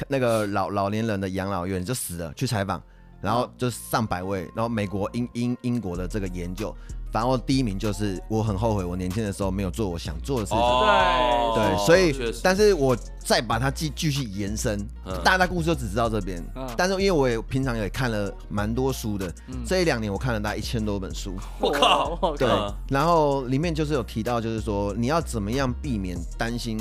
那个老老年人的养老院就死了，去采访，然后就上百位，然后美国、英英英国的这个研究。然后第一名就是我很后悔，我年轻的时候没有做我想做的事情。哦、对对，所以，但是我再把它继继续延伸，嗯、大家故事就只知道这边。嗯、但是因为我也平常也看了蛮多书的，嗯、这一两年我看了大概一千多本书。我靠！对，然后里面就是有提到，就是说你要怎么样避免担心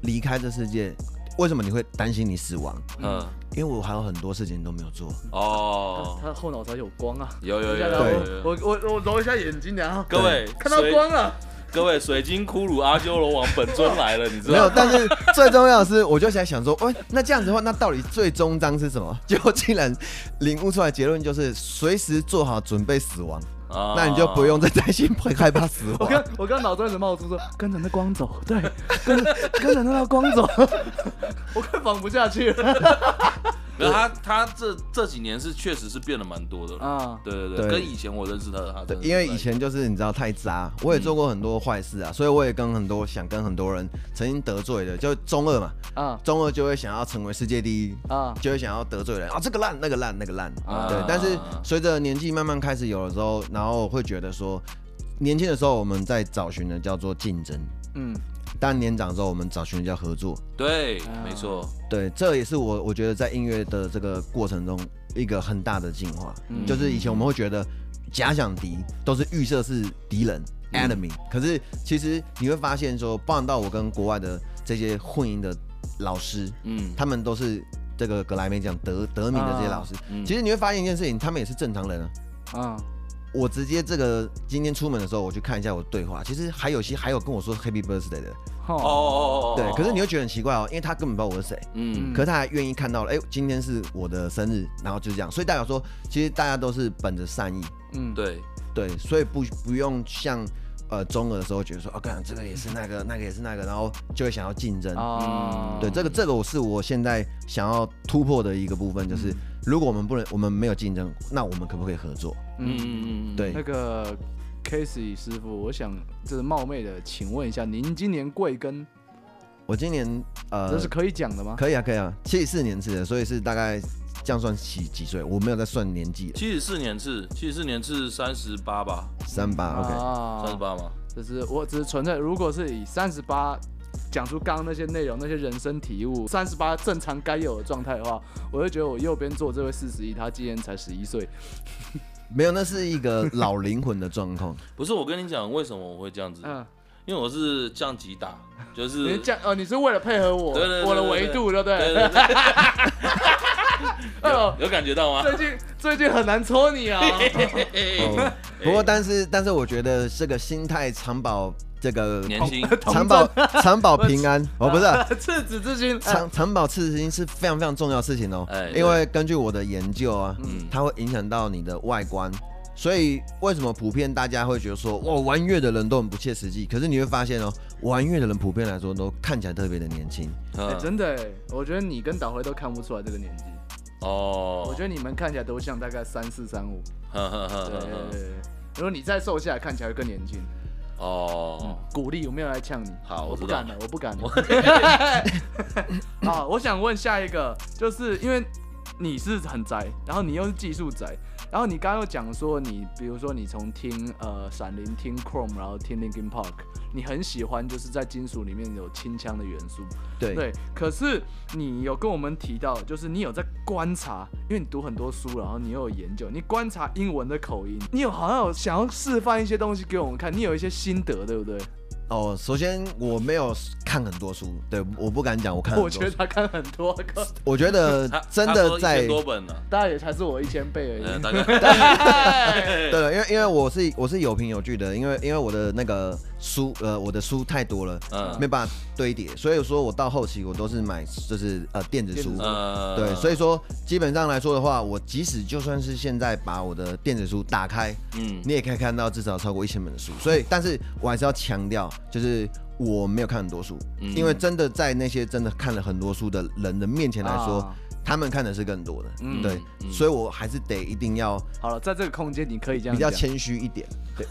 离开这世界。为什么你会担心你死亡？嗯，因为我还有很多事情都没有做。哦，他后脑勺有光啊！有有有。对，我我我揉一下眼睛，然后各位看到光了。各位，水晶骷髅阿修罗王本尊来了，你知道？没有，但是最重要的是，我就在想说，喂，那这样子的话，那到底最终章是什么？结果竟然领悟出来结论就是，随时做好准备死亡。那你就不用再担心会害怕死亡。我刚我刚脑中就冒出说，跟着那光走，对，跟跟着那道光走，我快仿不下去了。没有他，他这这几年是确实是变得蛮多的了。啊！对对对，跟以前我认识他的他，对，因为以前就是你知道太渣，我也做过很多坏事啊，所以我也跟很多想跟很多人曾经得罪的，就中二嘛。啊，中二就会想要成为世界第一啊，就会想要得罪人啊，这个烂那个烂那个烂。啊，对。但是随着年纪慢慢开始有的时候，然后会觉得说，年轻的时候我们在找寻的叫做竞争，嗯。但年长之后，我们找寻叫合作。对，没错。对，这也是我我觉得在音乐的这个过程中一个很大的进化。嗯、就是以前我们会觉得假想敌都是预设是敌人、嗯、（enemy），可是其实你会发现说，包含到我跟国外的这些混音的老师，嗯，他们都是这个格莱美奖得得名的这些老师。啊嗯、其实你会发现一件事情，他们也是正常人啊。啊。我直接这个今天出门的时候，我去看一下我的对话，其实还有些还有跟我说 Happy Birthday 的。哦。哦哦，对，可是你会觉得很奇怪哦，因为他根本不知道我是谁，嗯，可是他还愿意看到了，哎，今天是我的生日，然后就是这样，所以代表说，其实大家都是本着善意，嗯，对。对，所以不不用像呃中二的时候觉得说，哦，干这个也是那个，那个也是那个，然后就会想要竞争，嗯，对，这个这个我是我现在想要突破的一个部分，就是。如果我们不能，我们没有竞争，那我们可不可以合作？嗯嗯嗯，对。那个 Casey 师傅，我想就是冒昧的请问一下，您今年贵庚？我今年呃，这是可以讲的吗？可以啊，可以啊，七十四年次的，所以是大概这样算几几岁？我没有在算年纪。七十四年次，七十四年次三十八吧？三八，OK，三十八吗？就是我只是纯粹，如果是以三十八。讲出刚刚那些内容，那些人生体悟，三十八正常该有的状态的话，我会觉得我右边坐这位四十一，他今年才十一岁。没有，那是一个老灵魂的状况。不是，我跟你讲，为什么我会这样子？嗯，因为我是降级打，就是你降哦，你是为了配合我，对对对，我的维度，对不对？有有感觉到吗？最近最近很难抽你啊。不过，但是但是，我觉得这个心态长保。这个年轻长保长保 平安哦，不是 赤子之心，长长保赤子之心是非常非常重要的事情哦。因为根据我的研究啊，它会影响到你的外观，所以为什么普遍大家会觉得说，哇，玩乐的人都很不切实际？可是你会发现哦，玩乐的人普遍来说都看起来特别的年轻。哎，真的，我觉得你跟导辉都看不出来这个年纪哦。我觉得你们看起来都像大概三四三五。对对对，如果你再瘦下来，看起来会更年轻。哦、嗯，鼓励有没有来呛你？好，我不敢了，我不敢了。好，我想问下一个，就是因为你是很宅，然后你又是技术宅。然后你刚刚又讲说你，比如说你从听呃闪灵听 Chrome，然后听 Linkin Park，你很喜欢就是在金属里面有清腔的元素。对对。可是你有跟我们提到，就是你有在观察，因为你读很多书，然后你又有研究，你观察英文的口音，你有好像有想要示范一些东西给我们看，你有一些心得，对不对？哦，首先我没有看很多书，对，我不敢讲我看很多。我觉得他看很多个。我觉得真的在多本呢，大概也才是我一千倍而已。对，因为因为我是我是有凭有据的，因为因为我的那个书呃我的书太多了，嗯，没办法堆叠，所以说我到后期我都是买就是呃电子书，嗯，对，所以说基本上来说的话，我即使就算是现在把我的电子书打开，嗯，你也可以看到至少超过一千本的书，所以但是我还是要强调。就是我没有看很多书，嗯、因为真的在那些真的看了很多书的人的面前来说，啊、他们看的是更多的，嗯，对，所以我还是得一定要好了，在这个空间你可以这样比较谦虚一点，对，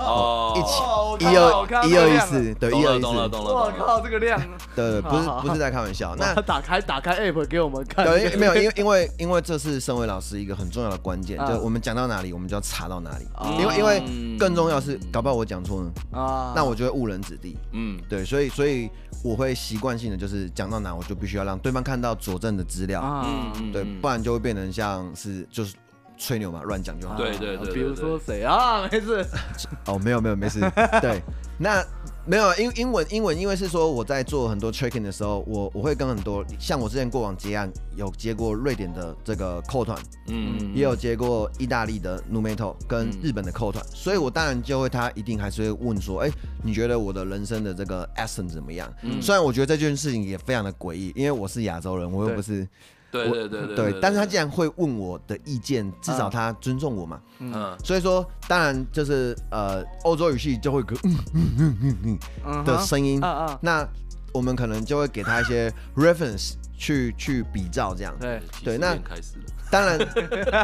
哦，一起一二一二一四，对，一二一四，我靠，这个量，对，不是不是在开玩笑，那 打开打开 app 给我们看，对，没有，因为因为因为这是身为老师一个很重要的关键，就我们讲到哪里，我们就要查到哪里，因为因为更重要是，搞不好我讲错呢啊，那我就会误人子弟，嗯，对，所以所以。我会习惯性的就是讲到哪，我就必须要让对方看到佐证的资料，嗯，对，不然就会变成像是就是吹牛嘛，乱讲就好。对对对，比如说谁啊？没事。哦，没有没有没事。对，那。没有，英英文英文，因为是说我在做很多 tracking 的时候，我我会跟很多像我之前过往接案，有接过瑞典的这个扣团，嗯，也有接过意大利的 nu metal 跟日本的扣团，嗯、所以我当然就会他一定还是会问说，哎，你觉得我的人生的这个 essence 怎么样？嗯，虽然我觉得这件事情也非常的诡异，因为我是亚洲人，我又不是。对对对对，对，但是他既然会问我的意见，至少他尊重我嘛。嗯，所以说当然就是呃，欧洲语系就会个嗯嗯嗯嗯嗯的声音。那我们可能就会给他一些 reference 去去比照这样。对对，那当然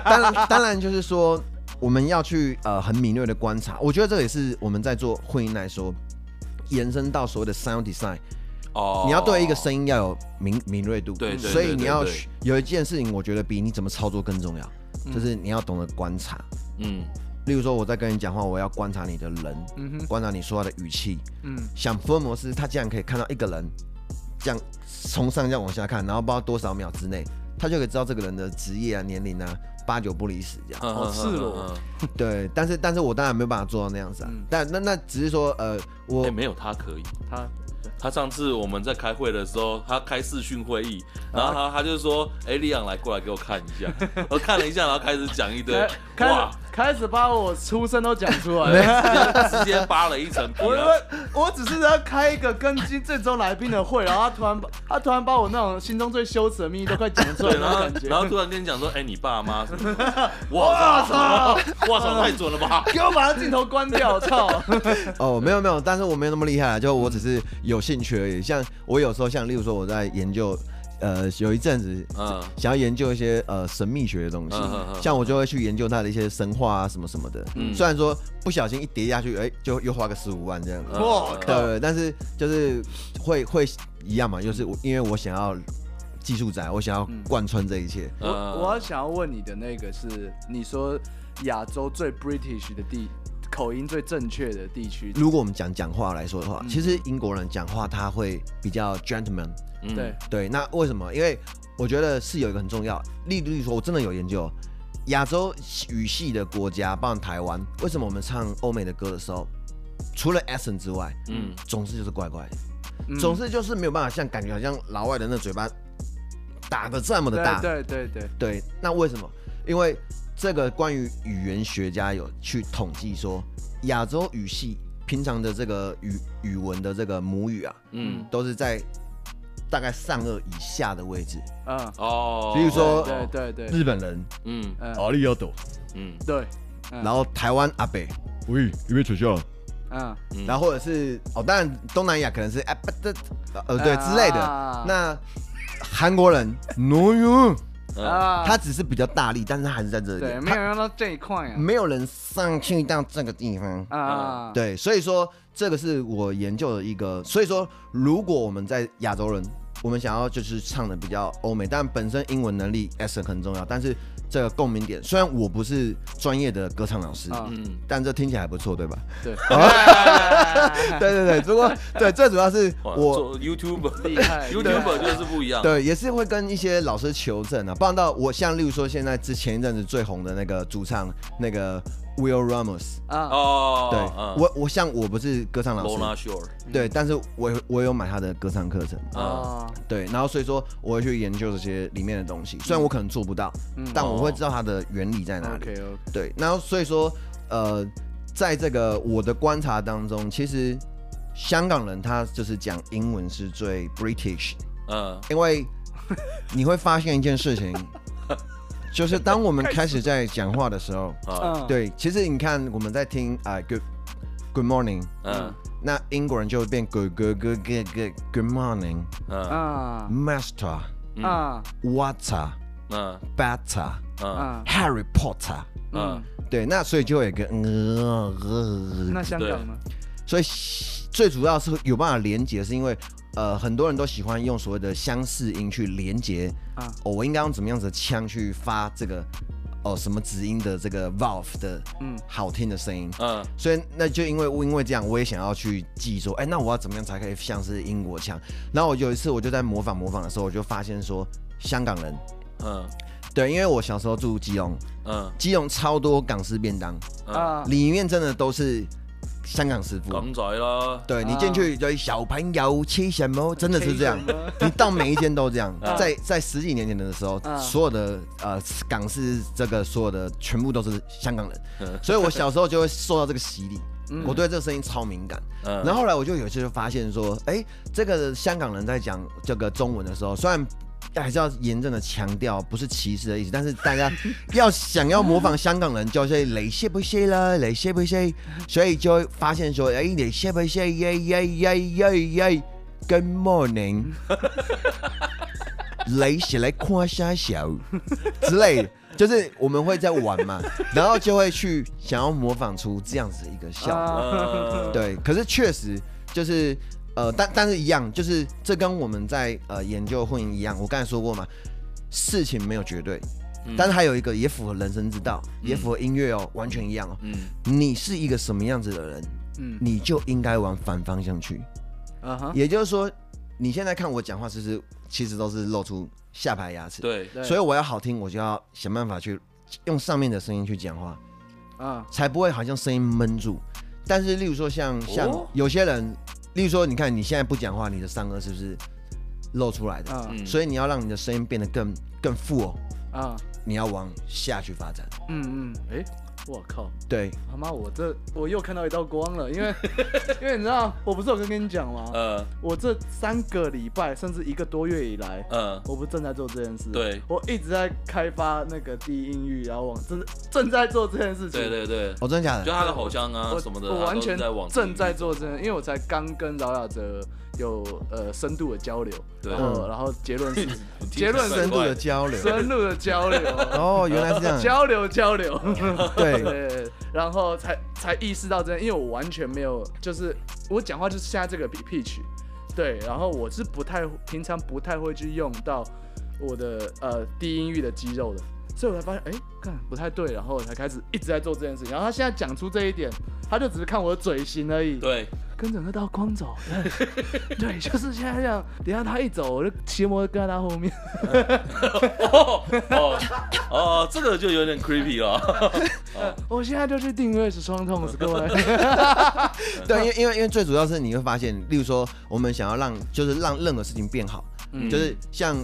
当然当然就是说我们要去呃很敏锐的观察，我觉得这也是我们在做婚姻来说延伸到所谓的 sound design。哦，你要对一个声音要有敏敏锐度，对，所以你要有一件事情，我觉得比你怎么操作更重要，就是你要懂得观察。嗯，例如说我在跟你讲话，我要观察你的人，嗯哼，观察你说话的语气，嗯，像福尔摩斯，他竟然可以看到一个人这样从上这样往下看，然后不知道多少秒之内，他就可以知道这个人的职业啊、年龄啊，八九不离十这样。哦，是哦，对，但是但是我当然没有办法做到那样子啊，但那那只是说，呃，我没有他可以，他。他上次我们在开会的时候，他开视讯会议，然后他他就说：“哎，李昂来过来给我看一下。”我看了一下，然后开始讲一堆，哇，开始把我出生都讲出来了，直接扒了一层皮。我我只是要开一个跟今这周来宾的会，然后他突然把他突然把我那种心中最羞耻的秘密都快讲出来，然后然后突然跟你讲说：“哎，你爸妈什么？” 我操！我操！太准了吧！给我把他镜头关掉！我操！哦，没有没有，但是我没有那么厉害，就我只是有兴趣而已，像我有时候，像例如说我在研究，呃，有一阵子，嗯，想要研究一些呃神秘学的东西，像我就会去研究它的一些神话啊什么什么的。嗯，虽然说不小心一跌下去，哎，就又花个十五万这样子。哇，对，但是就是会会一样嘛，就是我因为我想要技术宅，我想要贯穿这一切。我我想要问你的那个是，你说亚洲最 British 的地。口音最正确的地区，如果我们讲讲话来说的话，嗯、其实英国人讲话他会比较 gentleman。嗯、对对，那为什么？因为我觉得是有一个很重要，例如说，我真的有研究亚洲语系的国家，包括台湾，为什么我们唱欧美的歌的时候，除了 accent 之外，嗯，总是就是怪怪的，嗯、总是就是没有办法像感觉好像老外的那嘴巴打的这么的大。对对对对，对，那为什么？因为这个关于语言学家有去统计说，亚洲语系平常的这个语语文的这个母语啊，嗯，都是在大概上颚以下的位置，嗯。哦，比如说对对对，日本人，嗯，阿里要抖，嗯。对，然后台湾阿北，喂，有没有取消？嗯，然后或者是哦，当然东南亚可能是哎不的，呃对之类的，那韩国人 no you。啊，他只是比较大力，但是他还是在这里。对，没有用到这一块啊。没有人上去到这个地方啊。对，所以说这个是我研究的一个。所以说，如果我们在亚洲人，我们想要就是唱的比较欧美，但本身英文能力 S 很重要，但是。这个共鸣点，虽然我不是专业的歌唱老师，嗯，但这听起来还不错，对吧？对，对对对，不过对，最主要是我 YouTuber 厉害，YouTuber 就是不一样，对，也是会跟一些老师求证啊，不然到我像例如说现在之前一阵子最红的那个主唱那个。Will Ramos 啊。哦，对我我像我不是歌唱老师，对，但是我有我有买他的歌唱课程。啊，对，然后所以说我会去研究这些里面的东西，虽然我可能做不到，但我会知道它的原理在哪里。对，然后所以说呃，在这个我的观察当中，其实香港人他就是讲英文是最 British，嗯，因为你会发现一件事情。就是当我们开始在讲话的时候，啊，对，其实你看我们在听啊，Good Good Morning，嗯，那英国人就会变 Good Good Good Good Good Good Morning，嗯，Master，啊，Water，嗯，Better，嗯，Harry Potter，嗯，对，那所以就有一个呃呃，那香港呢？所以最主要是有办法连接，是因为呃很多人都喜欢用所谓的相似音去连接啊，哦，我应该用怎么样子的腔去发这个。哦，什么子音的这个 valve 的，嗯，好听的声音，嗯，所以那就因为因为这样，我也想要去记说，哎，那我要怎么样才可以像是英国腔？然后我有一次我就在模仿模仿的时候，我就发现说，香港人，嗯，对，因为我小时候住基隆，嗯，基隆超多港式便当，啊，里面真的都是。香港师傅，港仔啦，对，你进去就小朋友吃什么，真的是这样。你到每一间都这样，在在十几年前的时候，所有的呃港式这个所有的全部都是香港人，所以我小时候就会受到这个洗礼，我对这个声音超敏感。然后后来我就有一次就发现说，哎，这个香港人在讲这个中文的时候，虽然。但还是要严正的强调，不是歧视的意思。但是大家 要想要模仿香港人，就是雷谢不谢了，雷谢不谢，所以就会发现说，哎，雷谢不谢，耶耶耶耶耶，Good morning，雷谢来夸下小之类的，就是我们会在玩嘛，然后就会去想要模仿出这样子一个效果。对，可是确实就是。呃，但但是一样，就是这跟我们在呃研究婚姻一样。我刚才说过嘛，事情没有绝对，嗯、但是还有一个也符合人生之道，嗯、也符合音乐哦，完全一样哦。嗯，你是一个什么样子的人，嗯，你就应该往反方向去。啊哈，也就是说，你现在看我讲话，其实其实都是露出下排牙齿。对，所以我要好听，我就要想办法去用上面的声音去讲话，啊，才不会好像声音闷住。但是，例如说像像有些人。哦例如说，你看你现在不讲话，你的上颚是不是露出来的？嗯，所以你要让你的声音变得更更富哦。啊，你要往下去发展。嗯嗯，哎、欸。我靠！对，他妈，我这我又看到一道光了，因为 因为你知道，我不是有跟跟你讲吗？呃，我这三个礼拜甚至一个多月以来，嗯，我不正在做这件事。对，我一直在开发那个低音域，然后往正正在做这件事情。对对对，我真的假的？就他的口腔啊什么的，我完全在往正在做这件，因为我才刚跟饶雅哲。有呃深度的交流，然后，然后结论是 结论深度的交流，深度的交流，哦，原来是这样，交流交流，对。对，然后才才意识到这样，因为我完全没有，就是我讲话就是现在这个 pitch，对，然后我是不太平常不太会去用到我的呃低音域的肌肉的，所以我才发现，哎，看不太对，然后我才开始一直在做这件事情，然后他现在讲出这一点，他就只是看我的嘴型而已，对。跟着那道光走，对，就是现在这样。等下他一走，我就骑摩托跟在他后面。哦哦哦，这个就有点 creepy 了。我现在就去订阅是双痛各位。对，因为因为因为最主要是你会发现，例如说我们想要让就是让任何事情变好，嗯、就是像。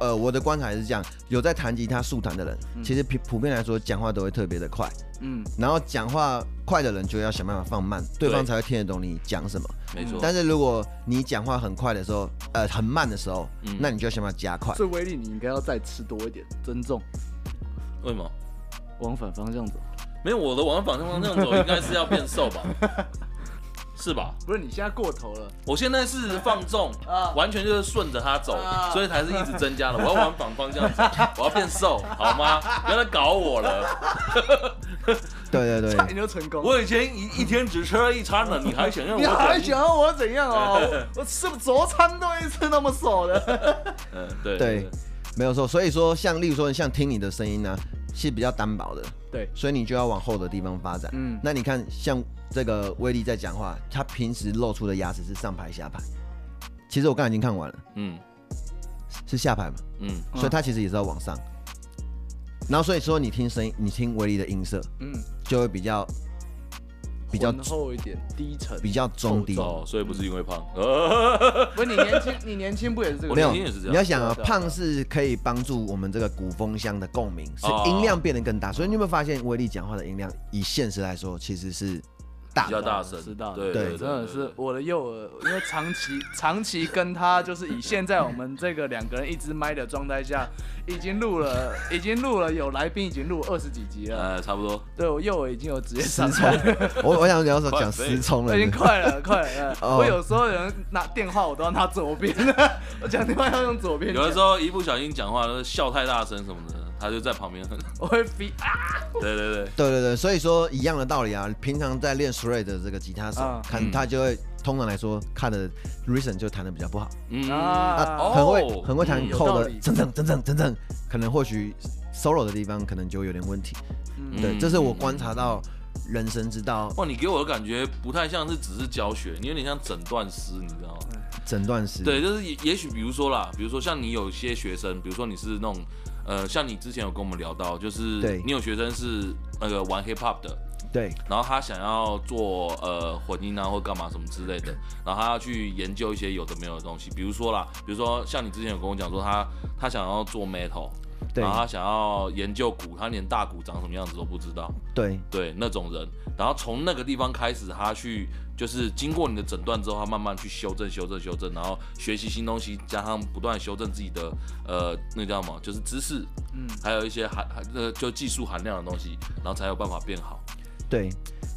呃，我的观察是这样，有在弹吉他速弹的人，嗯、其实普普遍来说讲话都会特别的快，嗯，然后讲话快的人就要想办法放慢，对，对方才会听得懂你讲什么，没错。但是如果你讲话很快的时候，呃，很慢的时候，嗯，那你就要想办法加快。这威力你应该要再吃多一点，尊重。为什么？往反方向走？没有，我的往反方向走应该是要变瘦吧。是吧？不是，你现在过头了。我现在是放纵，完全就是顺着它走，所以才是一直增加了。我要往反方向走，我要变瘦，好吗？不要再搞我了。对对对，差点就成功。我以前一一天只吃了一餐呢，你还想要我？你还想要我怎样啊？我是不餐都一吃那么少的？嗯，对对，没有错。所以说，像例如说，像听你的声音呢，是比较单薄的。对，所以你就要往厚的地方发展。嗯，那你看像。这个威力在讲话，他平时露出的牙齿是上排下排。其实我刚才已经看完了，嗯，是下排嘛，嗯，所以他其实也是要往上。然后所以说你听声音，你听威力的音色，嗯，就会比较比较厚一点，低沉，比较中低。所以不是因为胖，不是你年轻，你年轻不也是这个？没有，你要想啊，胖是可以帮助我们这个鼓风箱的共鸣，是音量变得更大。所以你有没有发现威力讲话的音量，以现实来说，其实是。大，比较大声，知道，对对，真的是我的右耳，因为长期长期跟他就是以现在我们这个两个人一支麦的状态下，已经录了，已经录了有来宾已经录二十几集了，呃，差不多。对我右耳已经有直接失聪，我我想聊说讲失聪了，已经快了，快了。我有时候有人拿电话，我都要拿左边，我讲电话要用左边。有的时候一不小心讲话都笑太大声什么的。他就在旁边，我会飞啊！对对对对对对，所以说一样的道理啊。平常在练 shred 的这个吉他手，嗯、看他就会通常来说，看的 reason 就弹的比较不好。嗯啊，很会很会弹扣的，真正真正真正可能或许 solo 的地方可能就有点问题。嗯，对，这是我观察到人生之道。哇，你给我的感觉不太像是只是教学，你有点像诊断师，你知道吗？诊断师。对，就是也也许比如说啦，比如说像你有些学生，比如说你是那种。呃，像你之前有跟我们聊到，就是你有学生是那个玩 hip hop 的，对，然后他想要做呃混音啊或干嘛什么之类的，然后他要去研究一些有的没有的东西，比如说啦，比如说像你之前有跟我讲说他他想要做 metal，对，然后他想要研究鼓，他连大鼓长什么样子都不知道，对。对，那种人，然后从那个地方开始他去。就是经过你的诊断之后，他慢慢去修正、修正、修正，然后学习新东西，加上不断修正自己的呃，那叫什么？就是知识，嗯，还有一些含含呃，就技术含量的东西，然后才有办法变好。对，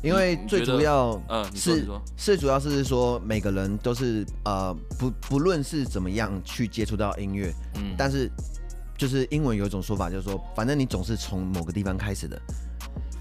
因为最主要，嗯，是是主要是说每个人都是呃，不不论是怎么样去接触到音乐，嗯，但是就是英文有一种说法，就是说，反正你总是从某个地方开始的，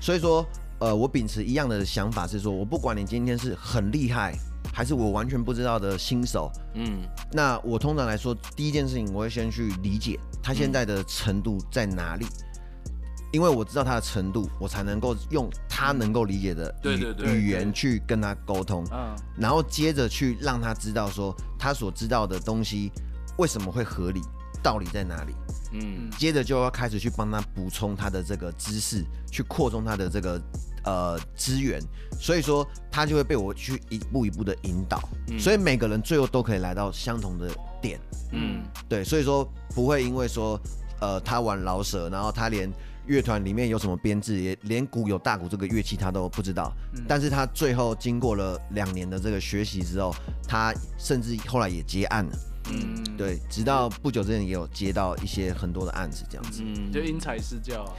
所以说。呃，我秉持一样的想法是说，我不管你今天是很厉害，还是我完全不知道的新手，嗯，那我通常来说，第一件事情我会先去理解他现在的程度在哪里，嗯、因为我知道他的程度，我才能够用他能够理解的语对对对语言去跟他沟通，嗯，然后接着去让他知道说他所知道的东西为什么会合理。道理在哪里？嗯，接着就要开始去帮他补充他的这个知识，去扩充他的这个呃资源，所以说他就会被我去一步一步的引导，嗯、所以每个人最后都可以来到相同的点，嗯，对，所以说不会因为说呃他玩老舍，然后他连乐团里面有什么编制，也连鼓有大鼓这个乐器他都不知道，嗯、但是他最后经过了两年的这个学习之后，他甚至后来也结案了。嗯，对，直到不久之前也有接到一些很多的案子，这样子，嗯，就因材施教啊。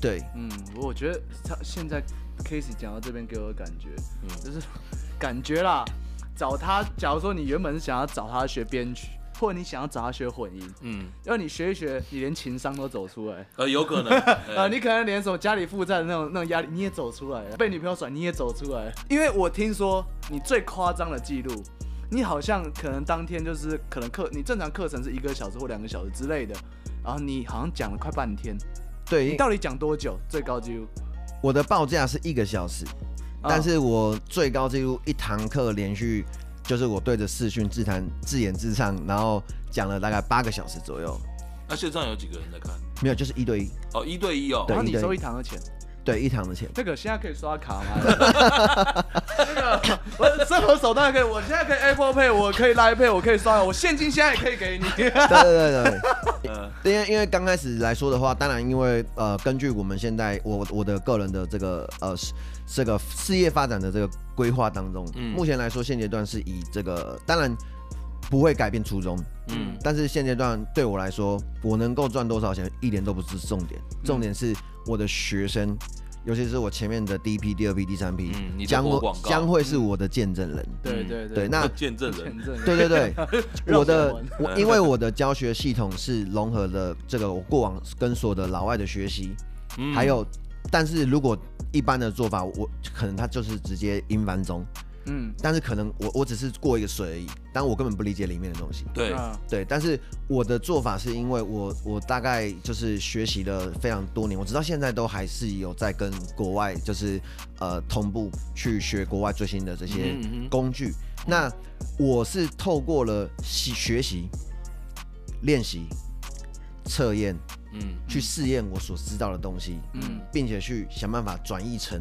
对，嗯，我觉得他现在 Casey 讲到这边给我的感觉，嗯，就是 感觉啦，找他，假如说你原本是想要找他学编曲，或者你想要找他学混音，嗯，因为你学一学，你连情商都走出来，呃，有可能，呃，你可能连什么家里负债的那种那种压力你也走出来了，被女朋友甩你也走出来，因为我听说你最夸张的记录。你好像可能当天就是可能课，你正常课程是一个小时或两个小时之类的，然后你好像讲了快半天。对，你到底讲多久？最高纪录？我的报价是一个小时，哦、但是我最高纪录一堂课连续就是我对着视讯自弹自演自唱，然后讲了大概八个小时左右。那线上有几个人在看？没有，就是一对一。哦，一对一哦。然后你收一堂的钱？对，一堂的钱。这个现在可以刷卡吗？那个我任何手段可以，我现在可以 Apple Pay，我可以 Line Pay，我可以刷，我现金现在也可以给你。对对对对。因为因为刚开始来说的话，当然因为呃，根据我们现在我我的个人的这个呃这个事业发展的这个规划当中，嗯，目前来说现阶段是以这个当然不会改变初衷，嗯，但是现阶段对我来说，我能够赚多少钱一点都不是重点，重点是。我的学生，尤其是我前面的第一批、第二批、第三批，将会将会是我的见证人。对对对，那见证人，对 对对，我的我 因为我的教学系统是融合了这个我过往跟所有的老外的学习，还有，但是如果一般的做法，我可能他就是直接英翻中。嗯，但是可能我我只是过一个水而已，但我根本不理解里面的东西。对对，但是我的做法是因为我我大概就是学习了非常多年，我直到现在都还是有在跟国外就是呃同步去学国外最新的这些工具。嗯嗯，那我是透过了习学习、练习、测验，嗯，去试验我所知道的东西，嗯，并且去想办法转译成。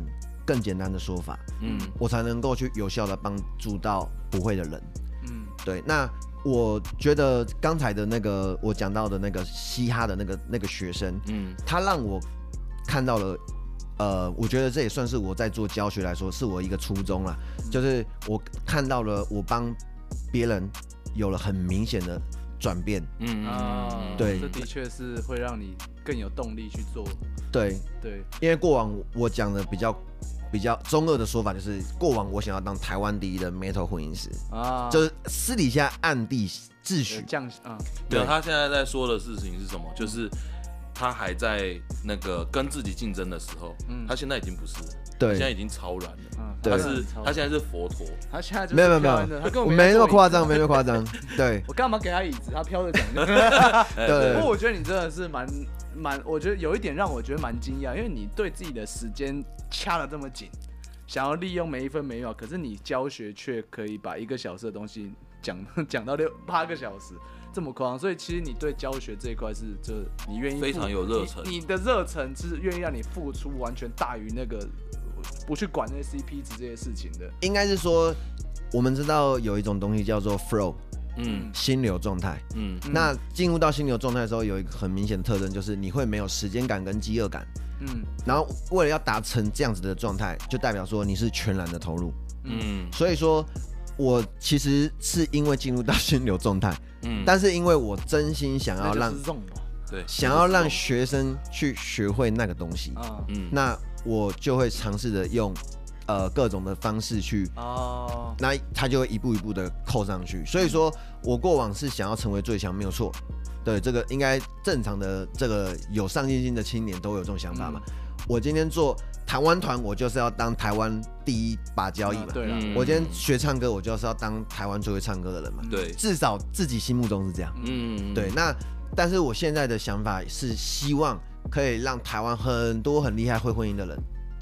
更简单的说法，嗯，我才能够去有效的帮助到不会的人，嗯，对。那我觉得刚才的那个我讲到的那个嘻哈的那个那个学生，嗯，他让我看到了呃，我觉得这也算是我在做教学来说，是我一个初衷啦，就是我看到了我帮别人有了很明显的转变。嗯啊，对，这的确是会让你更有动力去做。对对，因为过往我讲的比较。比较中二的说法就是，过往我想要当台湾第一的 metal 混音师啊，就是私底下暗地自诩这样啊。对，他现在在说的事情是什么？就是他还在那个跟自己竞争的时候，嗯，他现在已经不是了，对，现在已经超然了。他是他现在是佛陀，他现在没有没有没有，他跟我没那么夸张，没那么夸张。对，我干嘛给他椅子？他飘着讲。对，不过我觉得你真的是蛮。蛮，我觉得有一点让我觉得蛮惊讶，因为你对自己的时间掐得这么紧，想要利用每一分每一秒，可是你教学却可以把一个小时的东西讲 讲到六八个小时，这么夸张。所以其实你对教学这一块是，就你愿意非常有热忱，你的热忱是愿意让你付出完全大于那个不去管那些 CP 值这些事情的。应该是说，我们知道有一种东西叫做 flow。嗯，心流状态。嗯，那进入到心流状态的时候，有一个很明显的特征，就是你会没有时间感跟饥饿感。嗯，然后为了要达成这样子的状态，就代表说你是全然的投入。嗯，所以说，我其实是因为进入到心流状态。嗯，但是因为我真心想要让，对，想要让学生去学会那个东西。嗯，那我就会尝试着用。呃，各种的方式去哦，那他就会一步一步的扣上去。所以说我过往是想要成为最强，没有错。对，这个应该正常的这个有上进心的青年都有这种想法嘛。嗯、我今天做台湾团，我就是要当台湾第一把交椅嘛。对、嗯、我今天学唱歌，我就是要当台湾最会唱歌的人嘛。对，至少自己心目中是这样。嗯，对。那但是我现在的想法是希望可以让台湾很多很厉害会婚姻的人。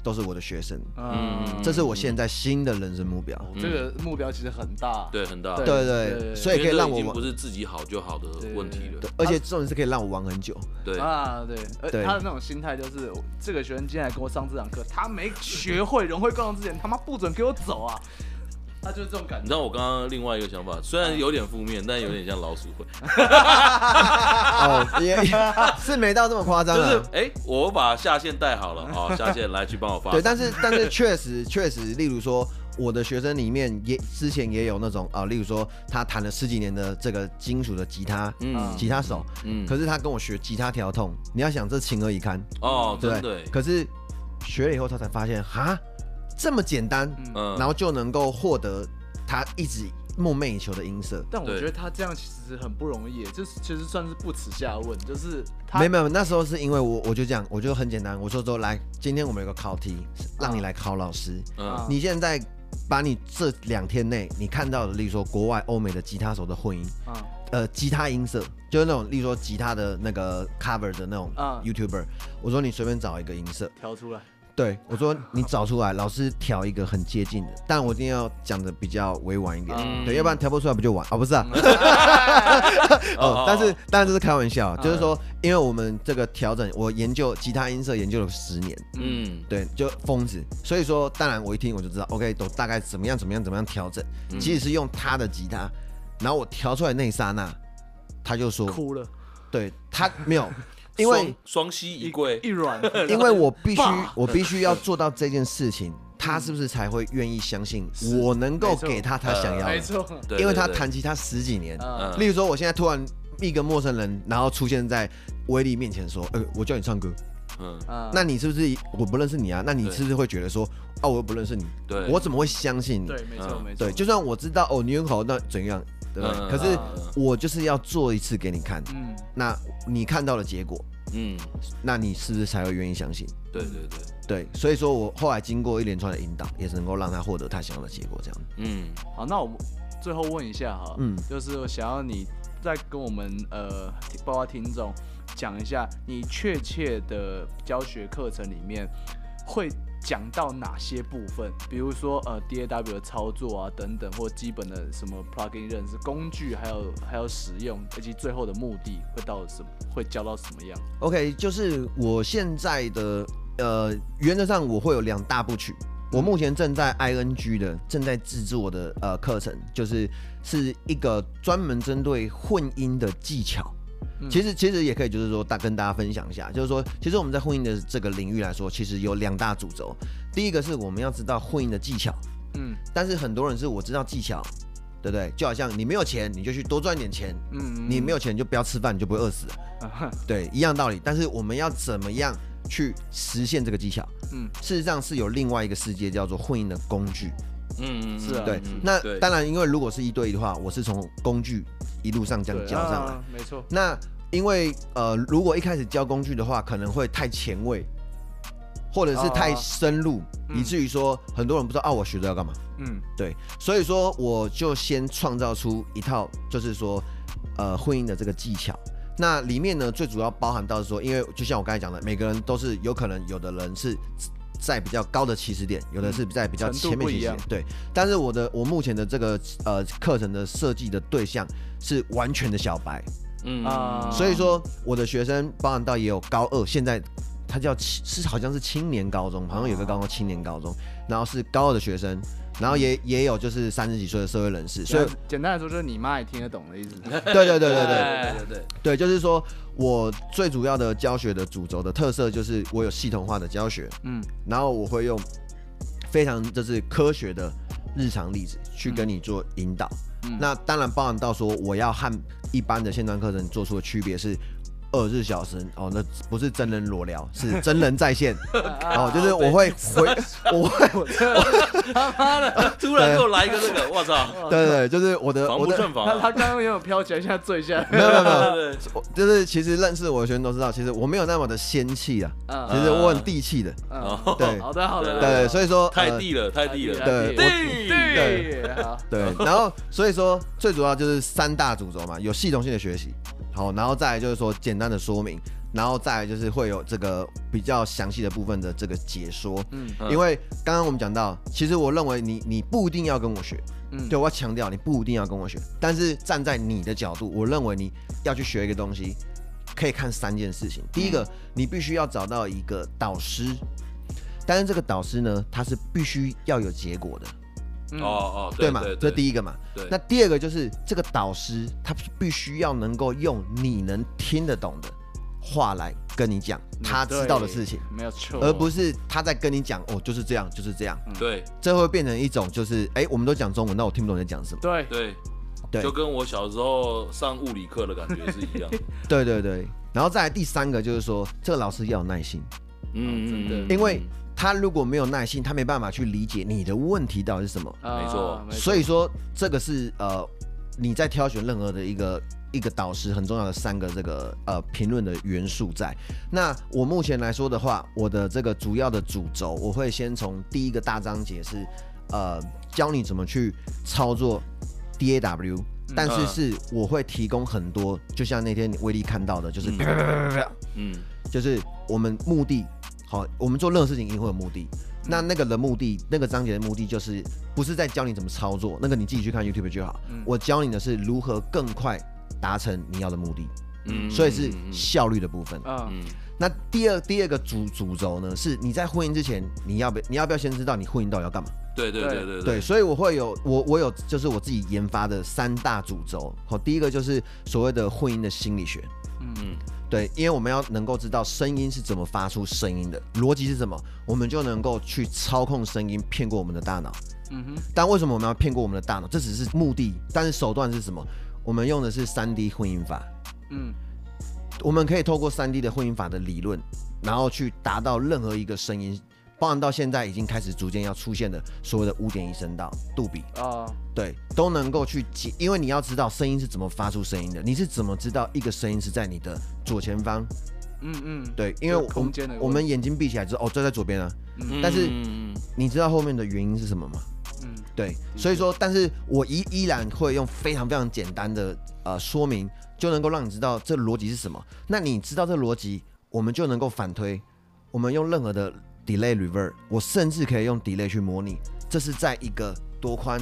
都是我的学生，嗯，这是我现在新的人生目标。这个目标其实很大，对，很大，对对，所以可以让我不是自己好就好的问题了，而且重点是可以让我玩很久。对。啊，对，而他的那种心态就是，这个学生今天来跟我上这堂课，他没学会融会贯通之前，他妈不准给我走啊！他就是这种感觉。你知道我刚刚另外一个想法，虽然有点负面，但有点像老鼠会。哦，也 是没到这么夸张。就是哎、欸，我把下线带好了，好，下线来去帮我发。对，但是但是确实确实，例如说我的学生里面也之前也有那种啊，例如说他弹了十几年的这个金属的吉他，嗯，吉他手，嗯，可是他跟我学吉他调 tone，你要想这情何以堪哦，对对。可是学了以后，他才发现哈。这么简单，嗯，然后就能够获得他一直梦寐以求的音色。但我觉得他这样其实很不容易，就是其实算是不耻下问。就是他没没有，那时候是因为我我就这样，我就很简单，我说说来，今天我们有个考题，让你来考老师。嗯，你现在把你这两天内你看到的，例如说国外欧美的吉他手的混音，啊，呃，吉他音色，就是那种例如说吉他的那个 cover 的那种啊 YouTuber，我说你随便找一个音色调出来。对，我说你找出来，老师调一个很接近的，但我一定要讲的比较委婉一点，嗯、对，要不然调不出来不就完啊？不是啊，哦，但是当然这是开玩笑，就是说，因为我们这个调整，我研究吉他音色研究了十年，嗯，对，就疯子，所以说，当然我一听我就知道，OK，都大概怎么样怎么样怎么样调整，即使是用他的吉他，然后我调出来那一刹那，他就说哭了，对他没有。因为双膝一跪一软，因为我必须我必须要做到这件事情，他是不是才会愿意相信我能够给他他想要的？没错，因为他弹吉他十几年，例如说我现在突然一个陌生人，然后出现在威力面前说：“呃，我叫你唱歌。”嗯，那你是不是我不认识你啊？那你是不是会觉得说：“哦，我又不认识你，对，我怎么会相信你？”对，没错，没错。对，就算我知道哦，你很好，那怎样？对，可是我就是要做一次给你看，嗯，那你看到了结果，嗯，那你是不是才会愿意相信？对对对对，所以说我后来经过一连串的引导，也是能够让他获得他想要的结果，这样。嗯，好，那我最后问一下哈，嗯，就是我想要你再跟我们呃，包括听众讲一下，你确切的教学课程里面会。讲到哪些部分，比如说呃 DAW 的操作啊等等，或基本的什么 plugin 认识工具，还有还有使用，以及最后的目的会到什么，会教到什么样？OK，就是我现在的呃原则上我会有两大部曲，我目前正在 ING 的正在制作的呃课程，就是是一个专门针对混音的技巧、其实其实也可以就是说大跟大家分享一下，就是说其实我们在婚姻的这个领域来说，其实有两大主轴。第一个是我们要知道婚姻的技巧，嗯，但是很多人是我知道技巧，对不对？就好像你没有钱，你就去多赚点钱，嗯，嗯，你没有钱就不要吃饭，你就不会饿死，啊、对，一样道理。但是我们要怎么样去实现这个技巧？嗯，事实上是有另外一个世界叫做婚姻的工具。嗯，是啊，对，嗯、那当然，因为如果是一对一的话，我是从工具一路上这样教上来，啊、没错。那因为呃，如果一开始教工具的话，可能会太前卫，或者是太深入，啊、以至于说很多人不知道啊，我学这要干嘛？嗯，对，所以说我就先创造出一套，就是说呃，婚姻的这个技巧。那里面呢，最主要包含到是说，因为就像我刚才讲的，每个人都是有可能，有的人是。在比较高的起始点，有的是在比较前面起始点，对。但是我的我目前的这个呃课程的设计的对象是完全的小白，嗯啊，所以说我的学生包含到也有高二，现在他叫是好像是青年高中，好像有个高中青年高中，然后是高二的学生。然后也也有就是三十几岁的社会人士，所以简单来说就是你妈也听得懂的意思。对对对对对对对对，就是说我最主要的教学的主轴的特色就是我有系统化的教学，嗯，然后我会用非常就是科学的日常例子去跟你做引导。那当然包含到说我要和一般的线上课程做出的区别是。二十四小时哦，那不是真人裸聊，是真人在线。哦，就是我会回，我会，他妈的，突然给我来一个这个，我操！对对，就是我的，我的，他他刚刚有点飘起来，现在坠下来，没有没有没有，就是其实认识我的学生都知道，其实我没有那么的仙气啊，其实我很地气的，对，好的好的，对，所以说太地了太地了，对地对。对，然后所以说最主要就是三大主轴嘛，有系统性的学习。好，然后再来就是说简单的说明，然后再来就是会有这个比较详细的部分的这个解说。嗯，因为刚刚我们讲到，其实我认为你你不一定要跟我学，嗯，对，我要强调你不一定要跟我学，但是站在你的角度，我认为你要去学一个东西，可以看三件事情。第一个，你必须要找到一个导师，但是这个导师呢，他是必须要有结果的。哦哦，对嘛，这第一个嘛。对。那第二个就是这个导师，他必须要能够用你能听得懂的话来跟你讲他知道的事情，没有错，而不是他在跟你讲哦，就是这样，就是这样。对。这会变成一种就是，哎，我们都讲中文，那我听不懂你在讲什么。对对对，就跟我小时候上物理课的感觉是一样。对对对。然后再来第三个就是说，这个老师要有耐心。嗯，真的，因为。他如果没有耐心，他没办法去理解你的问题到底是什么。没错，所以说这个是呃你在挑选任何的一个一个导师很重要的三个这个呃评论的元素在。那我目前来说的话，我的这个主要的主轴，我会先从第一个大章节是呃教你怎么去操作 DAW，但是是我会提供很多，就像那天威力看到的，就是嗯，就是我们目的。好，我们做任何事情一定会有目的。那那个的目的，那个章节的目的就是不是在教你怎么操作，那个你自己去看 YouTube 就好。我教你的是如何更快达成你要的目的。嗯，所以是效率的部分。嗯，那第二第二个主主轴呢，是你在婚姻之前，你要不你要不要先知道你婚姻到底要干嘛？对对对对对。所以我会有我我有就是我自己研发的三大主轴。好，第一个就是所谓的婚姻的心理学。嗯嗯。对，因为我们要能够知道声音是怎么发出声音的，逻辑是什么，我们就能够去操控声音，骗过我们的大脑。嗯哼。但为什么我们要骗过我们的大脑？这只是目的，但是手段是什么？我们用的是三 D 混音法。嗯。我们可以透过三 D 的混音法的理论，然后去达到任何一个声音。包含到现在已经开始逐渐要出现的所谓的五点一声道杜比啊，对，都能够去解，因为你要知道声音是怎么发出声音的，你是怎么知道一个声音是在你的左前方？嗯嗯，对，因为我们我们眼睛闭起来之后，哦，就在左边啊，但是你知道后面的原因是什么吗？嗯，对，所以说，但是我依依然会用非常非常简单的呃说明，就能够让你知道这逻辑是什么。那你知道这逻辑，我们就能够反推，我们用任何的。Delay Reverb，我甚至可以用 Delay 去模拟，这是在一个多宽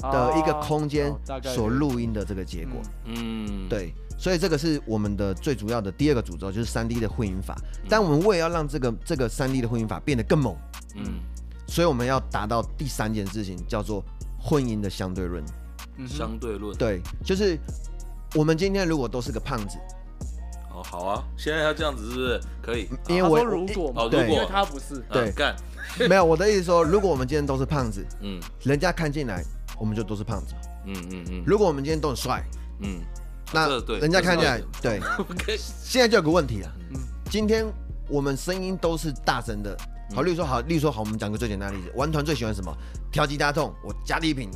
的一个空间所录音的这个结果。嗯，对，所以这个是我们的最主要的第二个主轴，就是三 D 的混音法。但我们为了要让这个这个三 D 的混音法变得更猛，嗯，所以我们要达到第三件事情，叫做混音的相对论。相对论，对，就是我们今天如果都是个胖子，哦，好啊，现在要这样子是不是可以？因为我如果嘛，对，因为他不是，对，干，没有我的意思说，如果我们今天都是胖子，嗯，人家看进来，我们就都是胖子，嗯嗯嗯。如果我们今天都很帅，嗯，那人家看进来，对。现在就有个问题了，嗯，今天我们声音都是大声的，好，例如说好，例如说好，我们讲个最简单的例子，玩团最喜欢什么？调吉他痛，我加低频。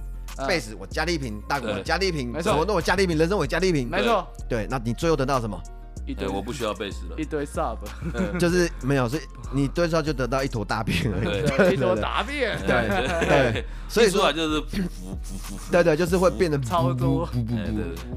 贝斯我加低频，大鼓我加低频，没错，那我加低频，人声我加低频，没错。对，那你最后得到什么？一堆我不需要贝斯了，一堆 sub，就是没有，所以你最后就得到一坨大便而已，一坨大便。对对，所以说就是，对对，就是会变得超多，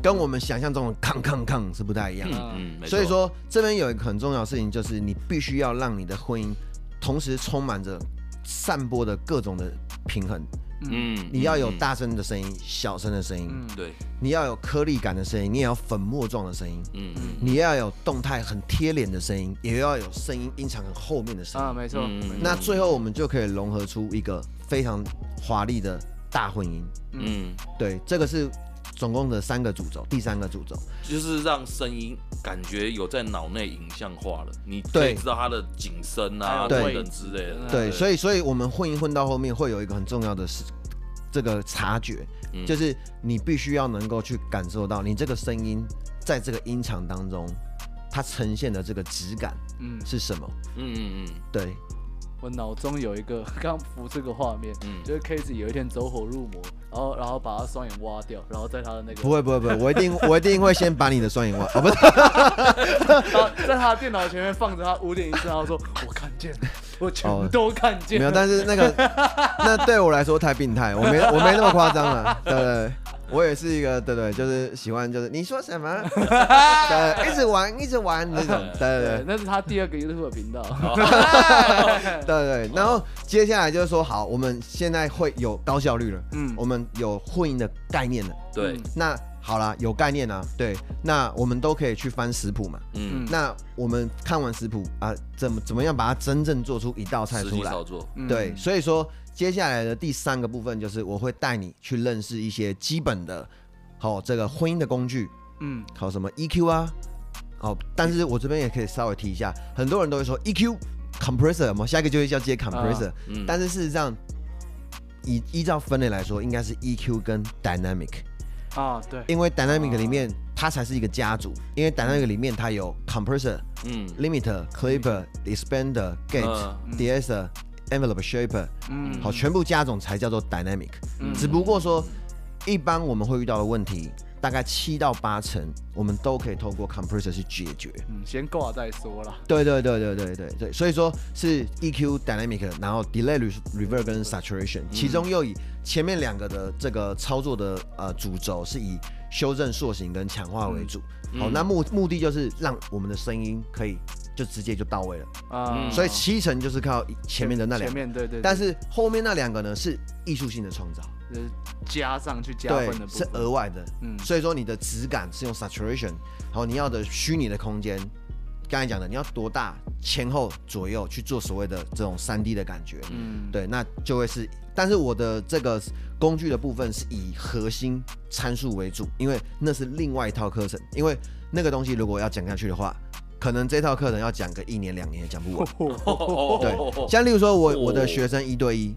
跟我们想象中的抗抗抗是不太一样。嗯，所以说这边有一个很重要的事情，就是你必须要让你的婚姻同时充满着散播的各种的平衡。嗯，你要有大声的声音，小声的声音，嗯，对，你要有颗粒感的声音，你也要粉末状的声音，嗯嗯，你要有动态很贴脸的声音，也要有声音音场很后面的声音。啊，没错，那最后我们就可以融合出一个非常华丽的大混音，嗯，对，这个是。总共的三个主轴，第三个主轴就是让声音感觉有在脑内影像化了，你可以知道它的景深啊等等之类的。对，所以所以我们混一混到后面会有一个很重要的是这个察觉，就是你必须要能够去感受到你这个声音在这个音场当中它呈现的这个质感，嗯，是什么？嗯嗯嗯，对。我脑中有一个 刚浮这个画面，嗯，就是 Casey 有一天走火入魔，然后然后把他双眼挖掉，然后在他的那个不会不会不会，我一定我一定会先把你的双眼挖，哦不是，然后在他的电脑前面放着他五点一次，然后说我看见，我全都看见，没有，但是那个 那对我来说太病态，我没我没那么夸张了，对不对？我也是一个，对对，就是喜欢，就是你说什么，对，一直玩，一直玩那种，对对对，那是他第二个 YouTube 频道，对对。然后接下来就是说，好，我们现在会有高效率了，嗯，我们有混音的概念了，对。那好啦，有概念啊，对，那我们都可以去翻食谱嘛，嗯，那我们看完食谱啊，怎么怎么样把它真正做出一道菜出来，对，所以说。接下来的第三个部分就是我会带你去认识一些基本的，好这个婚姻的工具，嗯，好什么 EQ 啊，好，但是我这边也可以稍微提一下，很多人都会说 EQ compressor，我们下一个就会叫接 compressor，嗯，但是事实上依依照分类来说，应该是 EQ 跟 dynamic，啊对，因为 dynamic 里面它才是一个家族，因为 dynamic 里面它有 compressor，嗯，limiter、clipper、expander、gate、de-esser。Envelope shaper，嗯，好，全部加总才叫做 dynamic。嗯，只不过说，一般我们会遇到的问题，大概七到八成，我们都可以透过 compressor 去解决。嗯，先挂再说啦。对对对对对对对，所以说是 EQ dynamic，然后 delay reverb 跟 saturation，其中又以前面两个的这个操作的呃主轴是以修正塑形跟强化为主。好，那目目的就是让我们的声音可以。就直接就到位了。啊，所以七成就是靠前面的那两，前面对对，但是后面那两个呢是艺术性的创造，就是加上去加分的，是额外的，嗯，所以说你的质感是用 saturation，然后你要的虚拟的空间，刚才讲的你要多大前后左右去做所谓的这种三 D 的感觉，嗯，对，那就会是，但是我的这个工具的部分是以核心参数为主，因为那是另外一套课程，因为那个东西如果要讲下去的话。可能这套课程要讲个一年两年也讲不完。对，像例如说我我的学生一对一，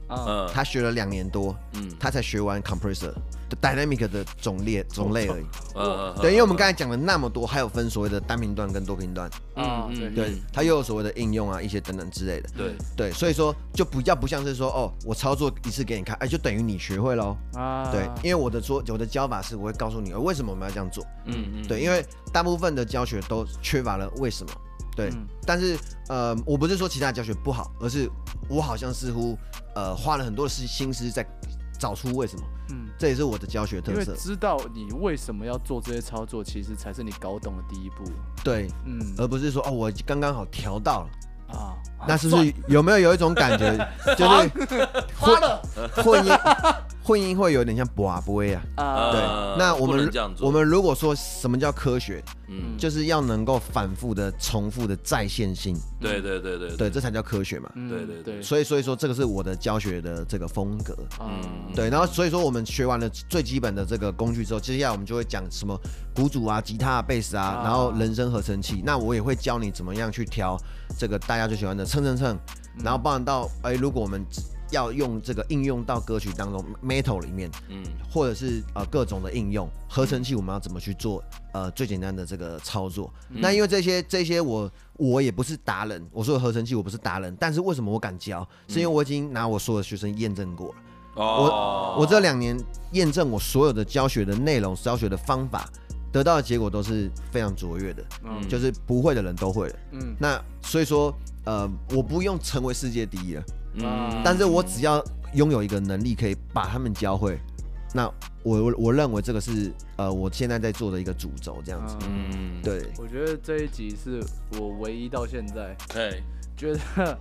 他学了两年多，他才学完 compressor。Dynamic 的种类种类而已，嗯，对，因为我们刚才讲了那么多，还有分所谓的单频段跟多频段，嗯，对，对，它又有所谓的应用啊，一些等等之类的，对，对，所以说就比较不像是说哦，我操作一次给你看，哎，就等于你学会喽，啊，对，因为我的说我的教法是我会告诉你为什么我们要这样做，嗯嗯，对，因为大部分的教学都缺乏了为什么，对，但是呃，我不是说其他教学不好，而是我好像似乎呃花了很多的心思在。找出为什么，嗯，这也是我的教学特色。因为知道你为什么要做这些操作，其实才是你搞懂的第一步。对，嗯，而不是说哦，我刚刚好调到了。啊，那是不是有没有有一种感觉，就是花了。混音 混音会有点像拔杯啊，啊，对，那我们我们如果说什么叫科学，嗯，就是要能够反复的、重复的再现性，对对对对对，这才叫科学嘛，对对对，所以所以说这个是我的教学的这个风格，嗯，对，然后所以说我们学完了最基本的这个工具之后，接下来我们就会讲什么鼓组啊、吉他啊、贝斯啊，然后人声合成器，那我也会教你怎么样去调这个大家最喜欢的蹭蹭蹭，然后包含到哎，如果我们要用这个应用到歌曲当中，metal 里面，嗯，或者是呃各种的应用合成器，我们要怎么去做？呃，最简单的这个操作。嗯、那因为这些这些我我也不是达人，我说的合成器我不是达人，但是为什么我敢教？是因为我已经拿我所有的学生验证过了。哦，我我这两年验证我所有的教学的内容、教学的方法，得到的结果都是非常卓越的。嗯，就是不会的人都会了。嗯，那所以说，呃，我不用成为世界第一了。嗯，但是我只要拥有一个能力，可以把他们教会，那我我我认为这个是呃我现在在做的一个主轴，这样子。嗯，对。我觉得这一集是我唯一到现在，对，觉得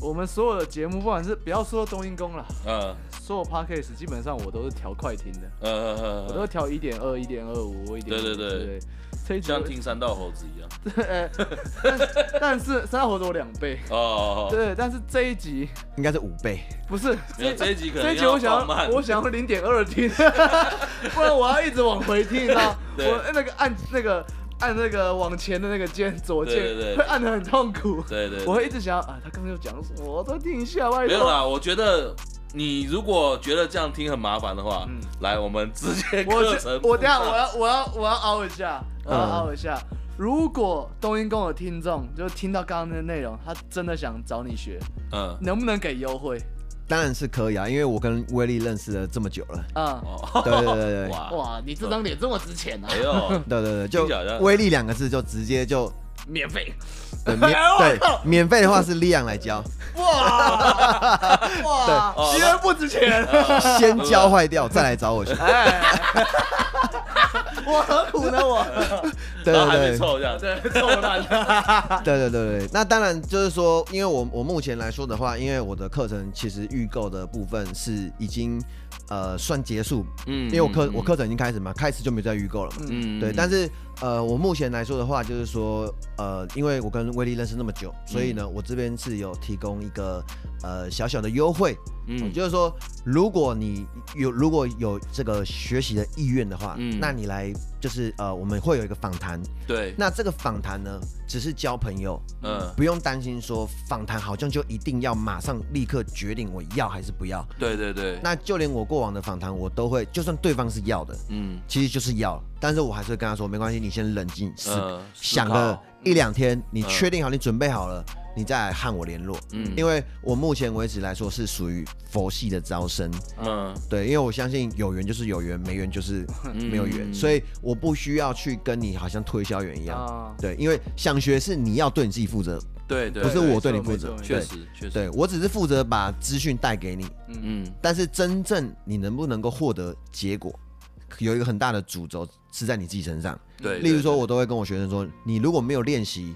我们所有的节目，不管是不要说冬阴功了，嗯，所有 podcast 基本上我都是调快听的，嗯嗯嗯，我都调一点二、一点二五、一点对，对对。对。像听三道猴子一样，对，但是三道猴子我两倍哦，对，但是这一集应该是五倍，不是这这一集可能这一集我想要我想要零点二听，不然我要一直往回听，你知道，我那个按那个按那个往前的那个键左键会按的很痛苦，对对，我会一直想啊，他刚刚又讲什么，我再听一下，没有啦，我觉得。你如果觉得这样听很麻烦的话，嗯，来，我们直接课程我。我等下我要我要我要凹一下，我要凹一下。嗯、如果冬阴功的听众就听到刚刚的内容，他真的想找你学，嗯，能不能给优惠？当然是可以啊，因为我跟威力认识了这么久了。嗯，对对对对。哇哇，你这张脸这么值钱啊！哎呦，对对对，就威力两个字就直接就免费。对免对免费的话是利昂来教。哇 哇，对，因为不值钱，先教坏掉再来找我去。我何苦呢？我，对对对，臭这样，对臭烂。对对对对，那当然就是说，因为我我目前来说的话，因为我的课程其实预购的部分是已经呃算结束，嗯，因为我课我课程已经开始嘛，开始就没再预购了嘛，嗯，对，但是。呃，我目前来说的话，就是说，呃，因为我跟威力认识那么久，所以呢，嗯、我这边是有提供一个呃小小的优惠，嗯，就是说，如果你有如果有这个学习的意愿的话，嗯，那你来就是呃，我们会有一个访谈，对，那这个访谈呢，只是交朋友，嗯，不用担心说访谈好像就一定要马上立刻决定我要还是不要，对对对，那就连我过往的访谈，我都会，就算对方是要的，嗯，其实就是要。但是我还是会跟他说，没关系，你先冷静思，呃、想个一两天，你确定好，你准备好了，呃、你再来和我联络。嗯，因为我目前为止来说是属于佛系的招生。嗯，对，因为我相信有缘就是有缘，没缘就是没有缘，嗯、所以我不需要去跟你好像推销员一样。啊、对，因为想学是你要对你自己负责，对对，不是我对你负责。确实确实，对我只是负责把资讯带给你。嗯嗯，但是真正你能不能够获得结果？有一个很大的主轴是在你自己身上，对。例如说，我都会跟我学生说，你如果没有练习，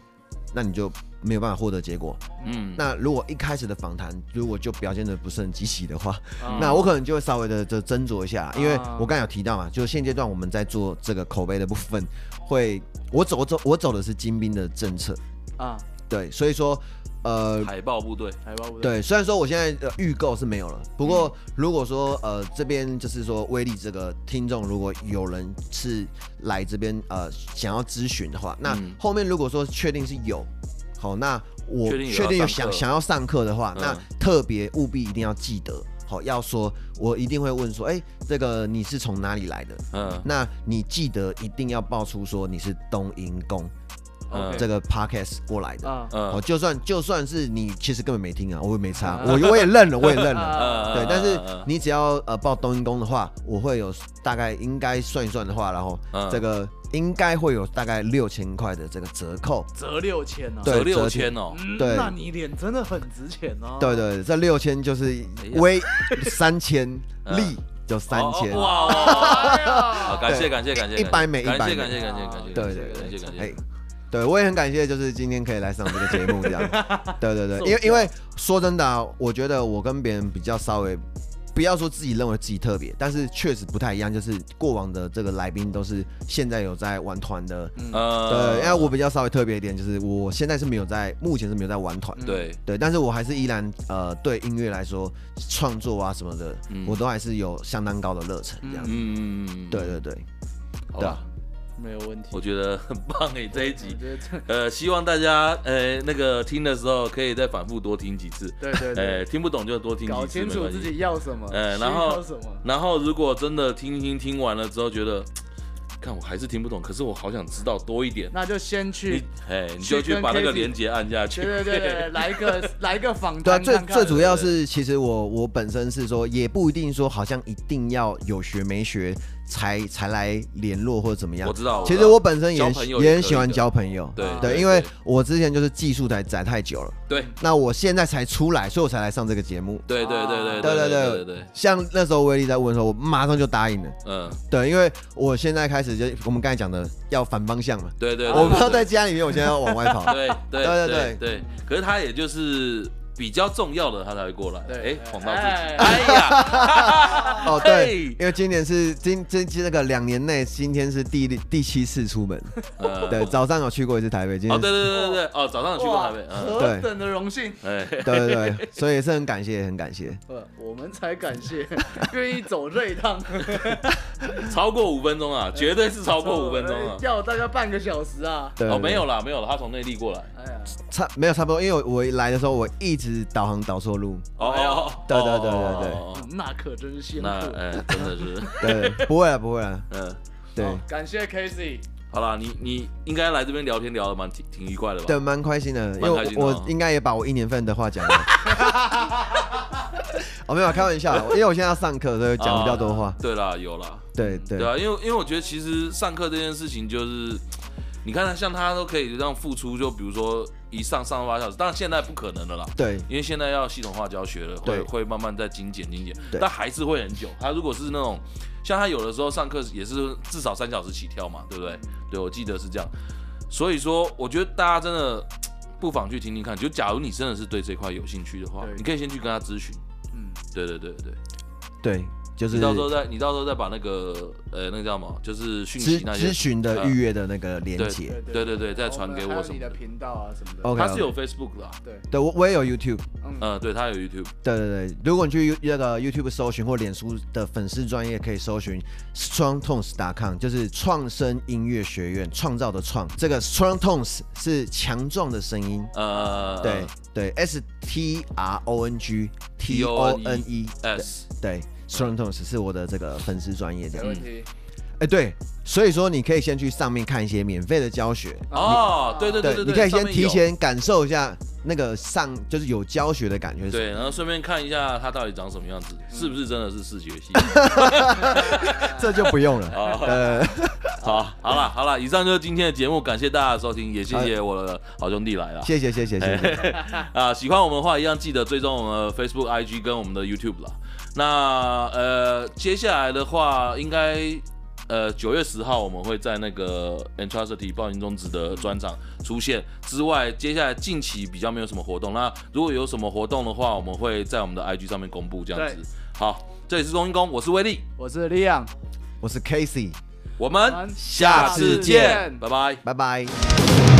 那你就没有办法获得结果。嗯。那如果一开始的访谈如果就表现的不是很积极的话，那我可能就会稍微的就斟酌一下，因为我刚才有提到嘛，就是现阶段我们在做这个口碑的部分，会我走我走我走的是精兵的政策啊，对，所以说。呃，海豹部队，海豹部队。对，虽然说我现在的预购是没有了，不过如果说呃这边就是说威力这个听众，如果有人是来这边呃想要咨询的话，那后面如果说确定是有，好，那我确定有想想要上课的话，那特别务必一定要记得，好，要说我一定会问说，哎，这个你是从哪里来的？嗯，那你记得一定要报出说你是冬阴功。这个 podcast 过来的，嗯。哦，就算就算是你其实根本没听啊，我也没差，我我也认了，我也认了，对，但是你只要呃报冬阴功的话，我会有大概应该算一算的话，然后这个应该会有大概六千块的这个折扣，折六千哦，折六千哦，对，那你脸真的很值钱哦，对对，这六千就是微 三千，利就三千，哇，好，感谢感谢感谢，一百美，一百美，感谢感谢感谢感谢，对对对，感谢感谢。对，我也很感谢，就是今天可以来上这个节目这样。对对对，因为因为说真的啊，我觉得我跟别人比较稍微不要说自己认为自己特别，但是确实不太一样。就是过往的这个来宾都是现在有在玩团的，嗯，对，因为我比较稍微特别一点，就是我现在是没有在，目前是没有在玩团，对对，但是我还是依然呃对音乐来说创作啊什么的，嗯、我都还是有相当高的热忱这样子，嗯嗯嗯，对对对，好吧。没有问题，我觉得很棒诶，这一集，呃，希望大家呃那个听的时候可以再反复多听几次，对对，对，呃，听不懂就多听几次，搞清楚自己要什么，呃，然后然后如果真的听听听完了之后觉得。看我还是听不懂，可是我好想知道多一点。那就先去，哎，你就去把那个链接按下去。对对对，来一个来一个访谈。对，最最主要是，其实我我本身是说，也不一定说好像一定要有学没学。才才来联络或者怎么样？我知道，其实我本身也也很喜欢交朋友。对对，因为我之前就是技术台宅太久了。对。那我现在才出来，所以我才来上这个节目。对对对对对对对对。像那时候威力在问的时候，我马上就答应了。嗯。对，因为我现在开始就我们刚才讲的要反方向嘛。对对。我不要在家里面，我现在要往外跑。对对对对对。可是他也就是。比较重要的他才会过来，对哎，晃到自己，哎呀，哦对，因为今年是今今今那个两年内，今天是第第七次出门，对，早上有去过一次台北，今天哦对对对对对，哦早上有去过台北，何等的荣幸，哎，对对对，所以也是很感谢很感谢，我们才感谢，愿意走这一趟，超过五分钟啊，绝对是超过五分钟啊，要大概半个小时啊，哦没有啦没有了，他从内地过来，哎呀，差没有差不多，因为我来的时候我一直。是导航导错路。哦，对对对对对，那可真是辛苦，哎，真的是，对，不会啊不会啊，嗯，对，感谢 Casey，好啦，你你应该来这边聊天聊的蛮挺挺愉快的吧？对，蛮开心的，因为我应该也把我一年份的话讲了，我 没有开玩笑，因为我现在要上课，所以讲比较多话。对啦，有啦，对对。对啊，因为因为我觉得其实上课这件事情就是。你看他像他都可以这样付出，就比如说一上上八小时，当然现在不可能了啦。对，因为现在要系统化教学了，会对会慢慢再精简精简，但还是会很久。他如果是那种像他有的时候上课也是至少三小时起跳嘛，对不对？对，我记得是这样。所以说，我觉得大家真的不妨去听听看。就假如你真的是对这块有兴趣的话，你可以先去跟他咨询。嗯，对对对对对。就是你到时候再，你到时候再把那个呃，那个叫什么，就是讯息那些咨询的预约的那个链接，对对对，再传给我什么的频道啊什么的。OK，他是有 Facebook 的，对对，我我也有 YouTube，嗯，对他有 YouTube，对对对，如果你去那个 YouTube 搜寻或脸书的粉丝专业可以搜寻 strongtones.com，就是创声音乐学院创造的创，这个 strong tones 是强壮的声音，呃，对对，S T R O N G T O N E S，对。Strong Tones 是我的这个粉丝专业，这样。没问题。哎，对，所以说你可以先去上面看一些免费的教学。哦，对对对对，你可以先提前感受一下那个上就是有教学的感觉。对，然后顺便看一下它到底长什么样子，是不是真的是视觉系？这就不用了。呃，好，好了，好了，以上就是今天的节目，感谢大家的收听，也谢谢我的好兄弟来了。谢谢谢谢谢谢。啊，喜欢我们的话，一样记得追踪我们的 Facebook、IG 跟我们的 YouTube 了。那呃，接下来的话，应该呃九月十号我们会在那个 Entrusty 暴饮中止的专场出现之外，接下来近期比较没有什么活动。那如果有什么活动的话，我们会在我们的 IG 上面公布这样子。好，这里是中音工，我是威力，我是 Liam，我是 Casey，我们下次见，拜拜，拜拜。